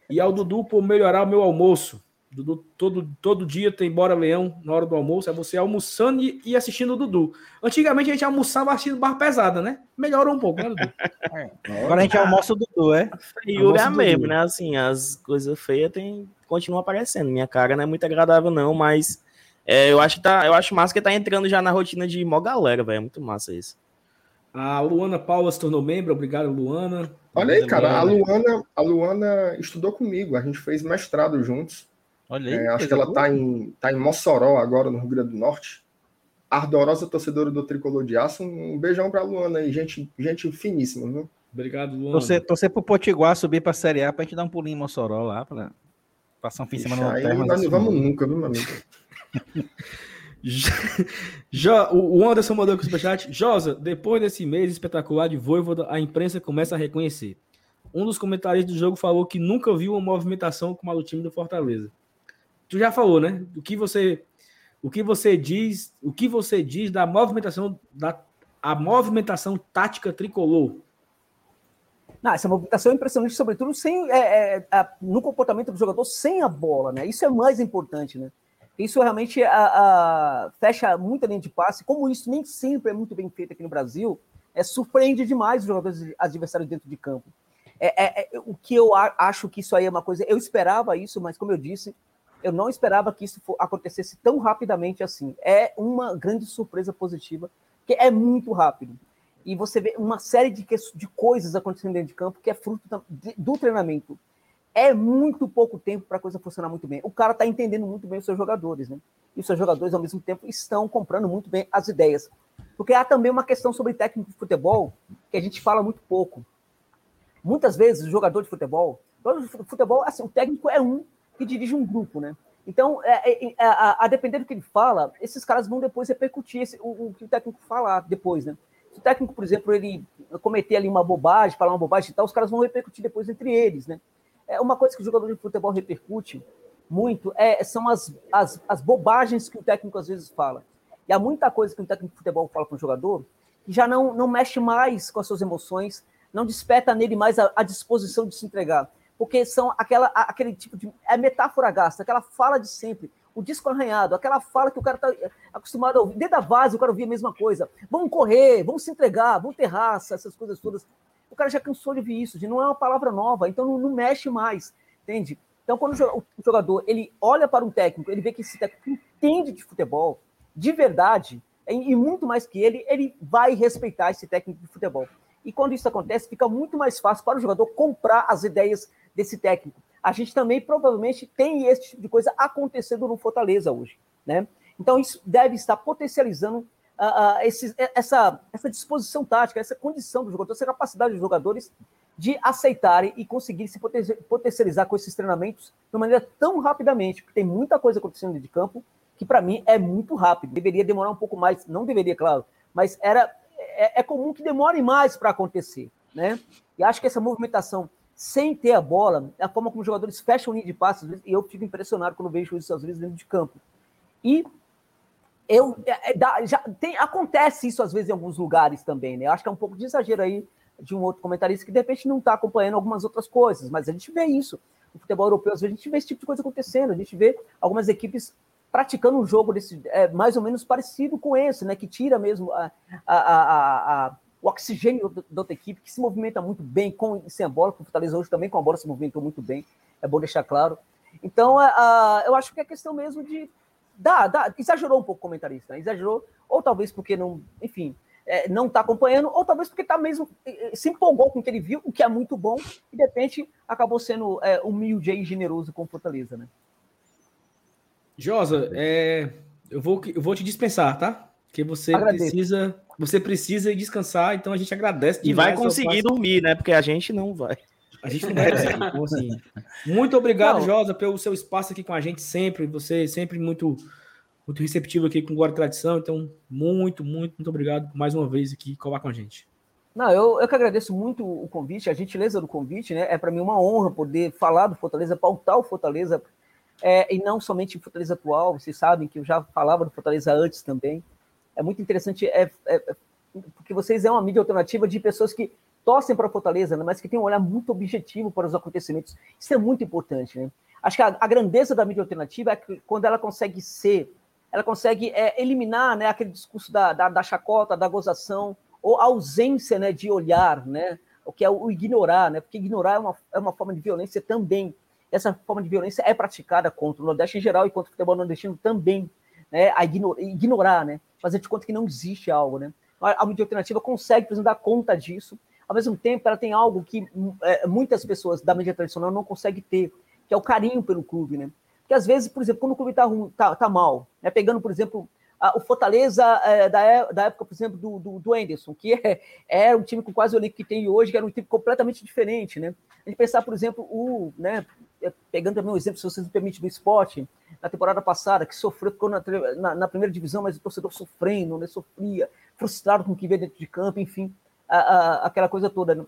E ao Dudu por melhorar o meu almoço. Dudu, todo, todo dia tem Bora Leão na hora do almoço. É você almoçando e, e assistindo o Dudu. Antigamente a gente almoçava assistindo barra pesada, né? Melhorou um pouco, né, Dudu? É. Agora a gente almoça o Dudu, é? Feiura é mesmo, né? Assim, as coisas feias tem, continuam aparecendo. Minha cara não é muito agradável, não, mas é, eu acho que tá, eu acho massa que tá entrando já na rotina de mó galera, velho. É muito massa isso. A Luana Paula se tornou membro, obrigado, Luana. Olha aí, cara, a Luana, a Luana estudou comigo, a gente fez mestrado juntos. Olha aí. É, acho que ela está em, tá em Mossoró agora, no Rio Grande do Norte. Ardorosa torcedora do Tricolor de Aço. Um beijão para a Luana aí, gente, gente finíssima, viu? Obrigado, Luana. Torcer, torcer pro Potiguar subir para a Série A para a gente dar um pulinho em Mossoró lá, para passar um fim de semana na terra. Nós não vamos nunca, viu, meu amigo? Jo, o Anderson mandou aqui o superchat. Josa, depois desse mês espetacular de Voivoda, a imprensa começa a reconhecer. Um dos comentaristas do jogo falou que nunca viu uma movimentação como a do time do Fortaleza tu já falou, né? O que você o que você diz, o que você diz da movimentação da a movimentação tática tricolor? Não, essa movimentação é impressionante, sobretudo sem, é, é, a, no comportamento do jogador sem a bola, né? Isso é mais importante, né? Isso realmente a, a, fecha muita linha de passe. Como isso nem sempre é muito bem feito aqui no Brasil, é, surpreende demais os jogadores adversários dentro de campo. É, é, é o que eu acho que isso aí é uma coisa. Eu esperava isso, mas como eu disse, eu não esperava que isso acontecesse tão rapidamente assim. É uma grande surpresa positiva, que é muito rápido. E você vê uma série de, de coisas acontecendo dentro de campo que é fruto do treinamento. É muito pouco tempo para a coisa funcionar muito bem. O cara está entendendo muito bem os seus jogadores, né? E os seus jogadores, ao mesmo tempo, estão comprando muito bem as ideias. Porque há também uma questão sobre técnico de futebol que a gente fala muito pouco. Muitas vezes, o jogador de futebol, futebol, assim, o técnico é um que dirige um grupo, né? Então, é, é, é, a, a, depender do que ele fala, esses caras vão depois repercutir esse, o, o, que o técnico falar depois, né? Se o técnico, por exemplo, ele cometer ali uma bobagem, falar uma bobagem e tal, os caras vão repercutir depois entre eles, né? É uma coisa que o jogador de futebol repercute muito é, são as, as, as bobagens que o técnico às vezes fala. E há muita coisa que o técnico de futebol fala para o jogador que já não, não mexe mais com as suas emoções, não desperta nele mais a, a disposição de se entregar porque são aquela, aquele tipo de. É metáfora gasta, aquela fala de sempre, o disco arranhado, aquela fala que o cara está acostumado a ouvir. Dentro da base, o cara ouvia a mesma coisa. Vamos correr, vamos se entregar, vamos ter raça, essas coisas todas. O cara já cansou de ouvir isso, de não é uma palavra nova, então não, não mexe mais, entende? Então, quando o jogador ele olha para um técnico, ele vê que esse técnico entende de futebol, de verdade, e muito mais que ele, ele vai respeitar esse técnico de futebol. E quando isso acontece, fica muito mais fácil para o jogador comprar as ideias desse técnico. A gente também provavelmente tem esse tipo de coisa acontecendo no Fortaleza hoje, né? Então isso deve estar potencializando uh, esse, essa, essa disposição tática, essa condição do jogador, essa capacidade dos jogadores de aceitarem e conseguir se potencializar com esses treinamentos de maneira tão rapidamente, porque tem muita coisa acontecendo de campo que para mim é muito rápido. Deveria demorar um pouco mais, não deveria, claro, mas era é, é comum que demore mais para acontecer, né? E acho que essa movimentação sem ter a bola, a forma como os jogadores fecham linha de passes, e eu fico impressionado quando vejo isso às vezes dentro de campo. E eu é, é já tem, acontece isso às vezes em alguns lugares também, né? Eu acho que é um pouco de exagero aí de um outro comentarista que de repente não está acompanhando algumas outras coisas, mas a gente vê isso. No futebol europeu, às vezes a gente vê esse tipo de coisa acontecendo, a gente vê algumas equipes praticando um jogo desse, é, mais ou menos parecido com esse, né? Que tira mesmo a, a, a, o oxigênio da outra equipe, que se movimenta muito bem com e sem a bola, o Fortaleza hoje também com a bola se movimentou muito bem, é bom deixar claro. Então, a, eu acho que é questão mesmo de dá, dá, exagerou um pouco o comentarista, né? exagerou, ou talvez porque não, enfim, é, não está acompanhando, ou talvez porque tá mesmo se empolgou com o que ele viu, o que é muito bom, e de repente acabou sendo é, humilde e generoso com Fortaleza, né? Josa, é, eu, vou, eu vou te dispensar, tá? Porque você Agradeço. precisa, você precisa descansar, então a gente agradece. E vai conseguir dormir, né? Porque a gente não vai. A gente não vai conseguir. Então, assim, muito obrigado, não. Josa, pelo seu espaço aqui com a gente sempre. Você sempre muito muito receptivo aqui com Guarda Tradição. Então, muito, muito, muito obrigado mais uma vez aqui colar com a gente. Não, eu, eu que agradeço muito o convite, a gentileza do convite, né? É para mim uma honra poder falar do Fortaleza, pautar o Fortaleza, é, e não somente o Fortaleza atual. Vocês sabem que eu já falava do Fortaleza antes também. É muito interessante, é, é, é porque vocês é uma mídia alternativa de pessoas que torcem para a Fortaleza, né, mas que tem um olhar muito objetivo para os acontecimentos. Isso é muito importante, né? Acho que a, a grandeza da mídia alternativa é quando ela consegue ser ela consegue é, eliminar né, aquele discurso da, da, da, chacota, da gozação, ou a ausência né, de olhar, né, o que é o ignorar, né, porque ignorar é uma, é uma forma de violência também. Essa forma de violência é praticada contra o Nordeste em geral e contra o futebol nordestino também. Né, a ignorar, né, fazer de conta que não existe algo. Né. A, a mídia alternativa consegue, por exemplo, dar conta disso. Ao mesmo tempo, ela tem algo que é, muitas pessoas da mídia tradicional não conseguem ter, que é o carinho pelo clube, né? que às vezes, por exemplo, quando o clube está tá, tá mal, né, pegando, por exemplo, a, o Fortaleza é, da, é, da época, por exemplo, do, do, do Anderson, que é, é um time com quase o elenco que tem hoje, que era um time completamente diferente, né? A gente pensar, por exemplo, o, né, é, pegando também um exemplo, se vocês me permitem, do esporte, na temporada passada, que sofreu, ficou na, na, na, primeira divisão, mas o torcedor sofrendo, né, sofria, frustrado com o que vê dentro de campo, enfim, a, a, aquela coisa toda. Né?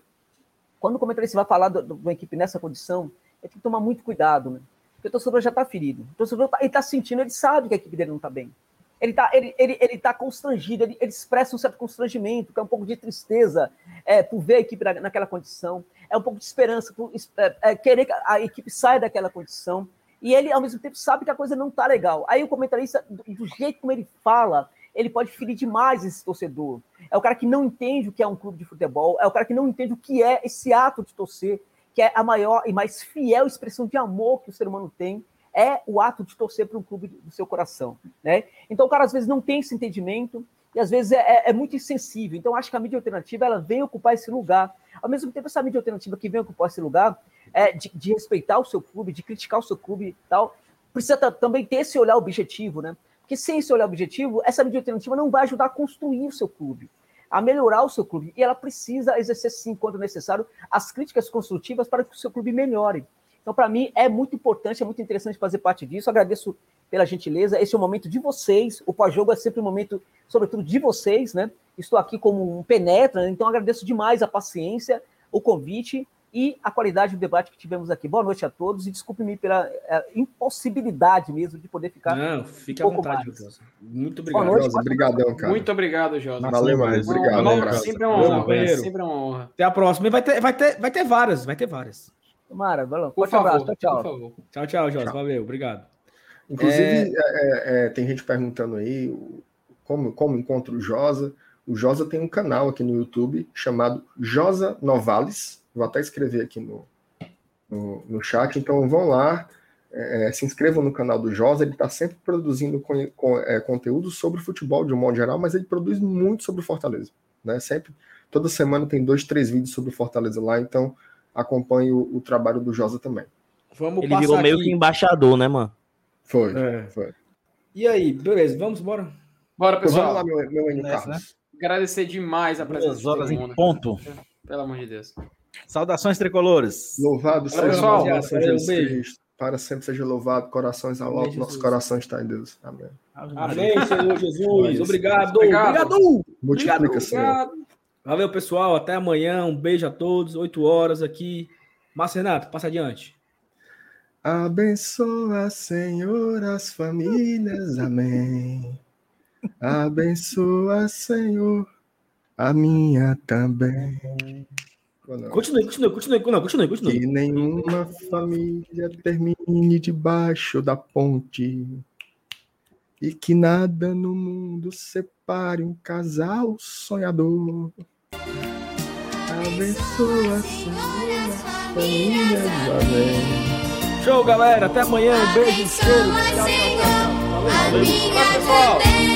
Quando o comentarista vai falar de uma equipe nessa condição, ele tem que tomar muito cuidado, né? Porque o torcedor já está ferido. O torcedor tá, está sentindo, ele sabe que a equipe dele não está bem. Ele está ele, ele, ele tá constrangido, ele, ele expressa um certo constrangimento, que é um pouco de tristeza é, por ver a equipe na, naquela condição, é um pouco de esperança por é, é, querer que a equipe saia daquela condição. E ele, ao mesmo tempo, sabe que a coisa não está legal. Aí o comentarista, do, do jeito como ele fala, ele pode ferir demais esse torcedor. É o cara que não entende o que é um clube de futebol, é o cara que não entende o que é esse ato de torcer, que é a maior e mais fiel expressão de amor que o ser humano tem, é o ato de torcer para um clube do seu coração. Né? Então o cara às vezes não tem esse entendimento e às vezes é, é, é muito insensível. Então acho que a mídia alternativa ela vem ocupar esse lugar. Ao mesmo tempo, essa mídia alternativa que vem ocupar esse lugar é de, de respeitar o seu clube, de criticar o seu clube e tal, precisa também ter esse olhar objetivo, né? Porque sem esse olhar objetivo, essa mídia alternativa não vai ajudar a construir o seu clube a melhorar o seu clube. E ela precisa exercer, sim, quando necessário, as críticas construtivas para que o seu clube melhore. Então, para mim, é muito importante, é muito interessante fazer parte disso. Agradeço pela gentileza. Esse é o momento de vocês. O pós-jogo é sempre um momento, sobretudo, de vocês, né? Estou aqui como um penetra, então agradeço demais a paciência, o convite e a qualidade do debate que tivemos aqui. Boa noite a todos e desculpe-me pela é, impossibilidade mesmo de poder ficar. Não, fique um à vontade, Josa. Muito obrigado. Boa noite, Obrigadão, cara. Muito obrigado, Josa. Valeu mais. Obrigado. Não, sempre é uma honra. É sempre uma honra. Até a próxima. Vai ter, vai ter, vai ter várias, vai ter várias. Tomara, valeu. Por favor, abraço. Tchau, tchau. Por favor. Tchau, tchau, Josa. Valeu, obrigado. Inclusive, é... É, é, tem gente perguntando aí como, como encontra o Josa. O Josa tem um canal aqui no YouTube chamado Josa Novales. Vou até escrever aqui no, no, no chat. Então vão lá, é, se inscrevam no canal do Josa. Ele está sempre produzindo com, com, é, conteúdo sobre futebol de um modo geral, mas ele produz muito sobre Fortaleza. Né? Sempre, toda semana tem dois, três vídeos sobre Fortaleza lá. Então acompanhe o, o trabalho do Josa também. Vamos ele virou meio que embaixador, né, mano? Foi, é. foi. E aí, beleza, vamos embora? Bora, pessoal. Vamos lá, meu, meu Nessa, Carlos. Né? Agradecer demais a presença Duas horas em ponto. Pelo amor de Deus. Saudações tricolores. Louvado seja pessoal. Jesus Cristo. Para sempre seja louvado, corações ao alto, nosso coração está em Deus. Amém. Amém, Senhor Jesus. Obrigado. Obrigado. Multiplica, Senhor. Valeu, pessoal. Até amanhã. Um beijo a todos. Oito horas aqui. Márcio Renato, passa adiante. Abençoa, Senhor, as famílias. Amém. Abençoa, Senhor, a minha também. Continue, continue, continue, não, continue, continue. Que nenhuma família termine debaixo da ponte. E que nada no mundo separe um casal sonhador. Abençoa, Senhor, as famílias, amém. Show, galera. Até amanhã. Um beijo, cheiro. Tchau, tchau, tchau. Valeu. pessoal.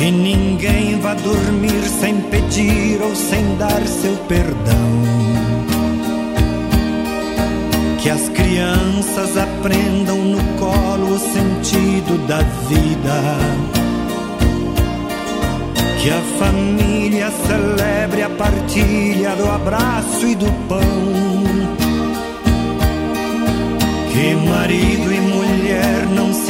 Que ninguém vá dormir sem pedir ou sem dar seu perdão. Que as crianças aprendam no colo o sentido da vida. Que a família celebre a partilha do abraço e do pão. Que marido e mulher não se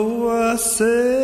Senhor,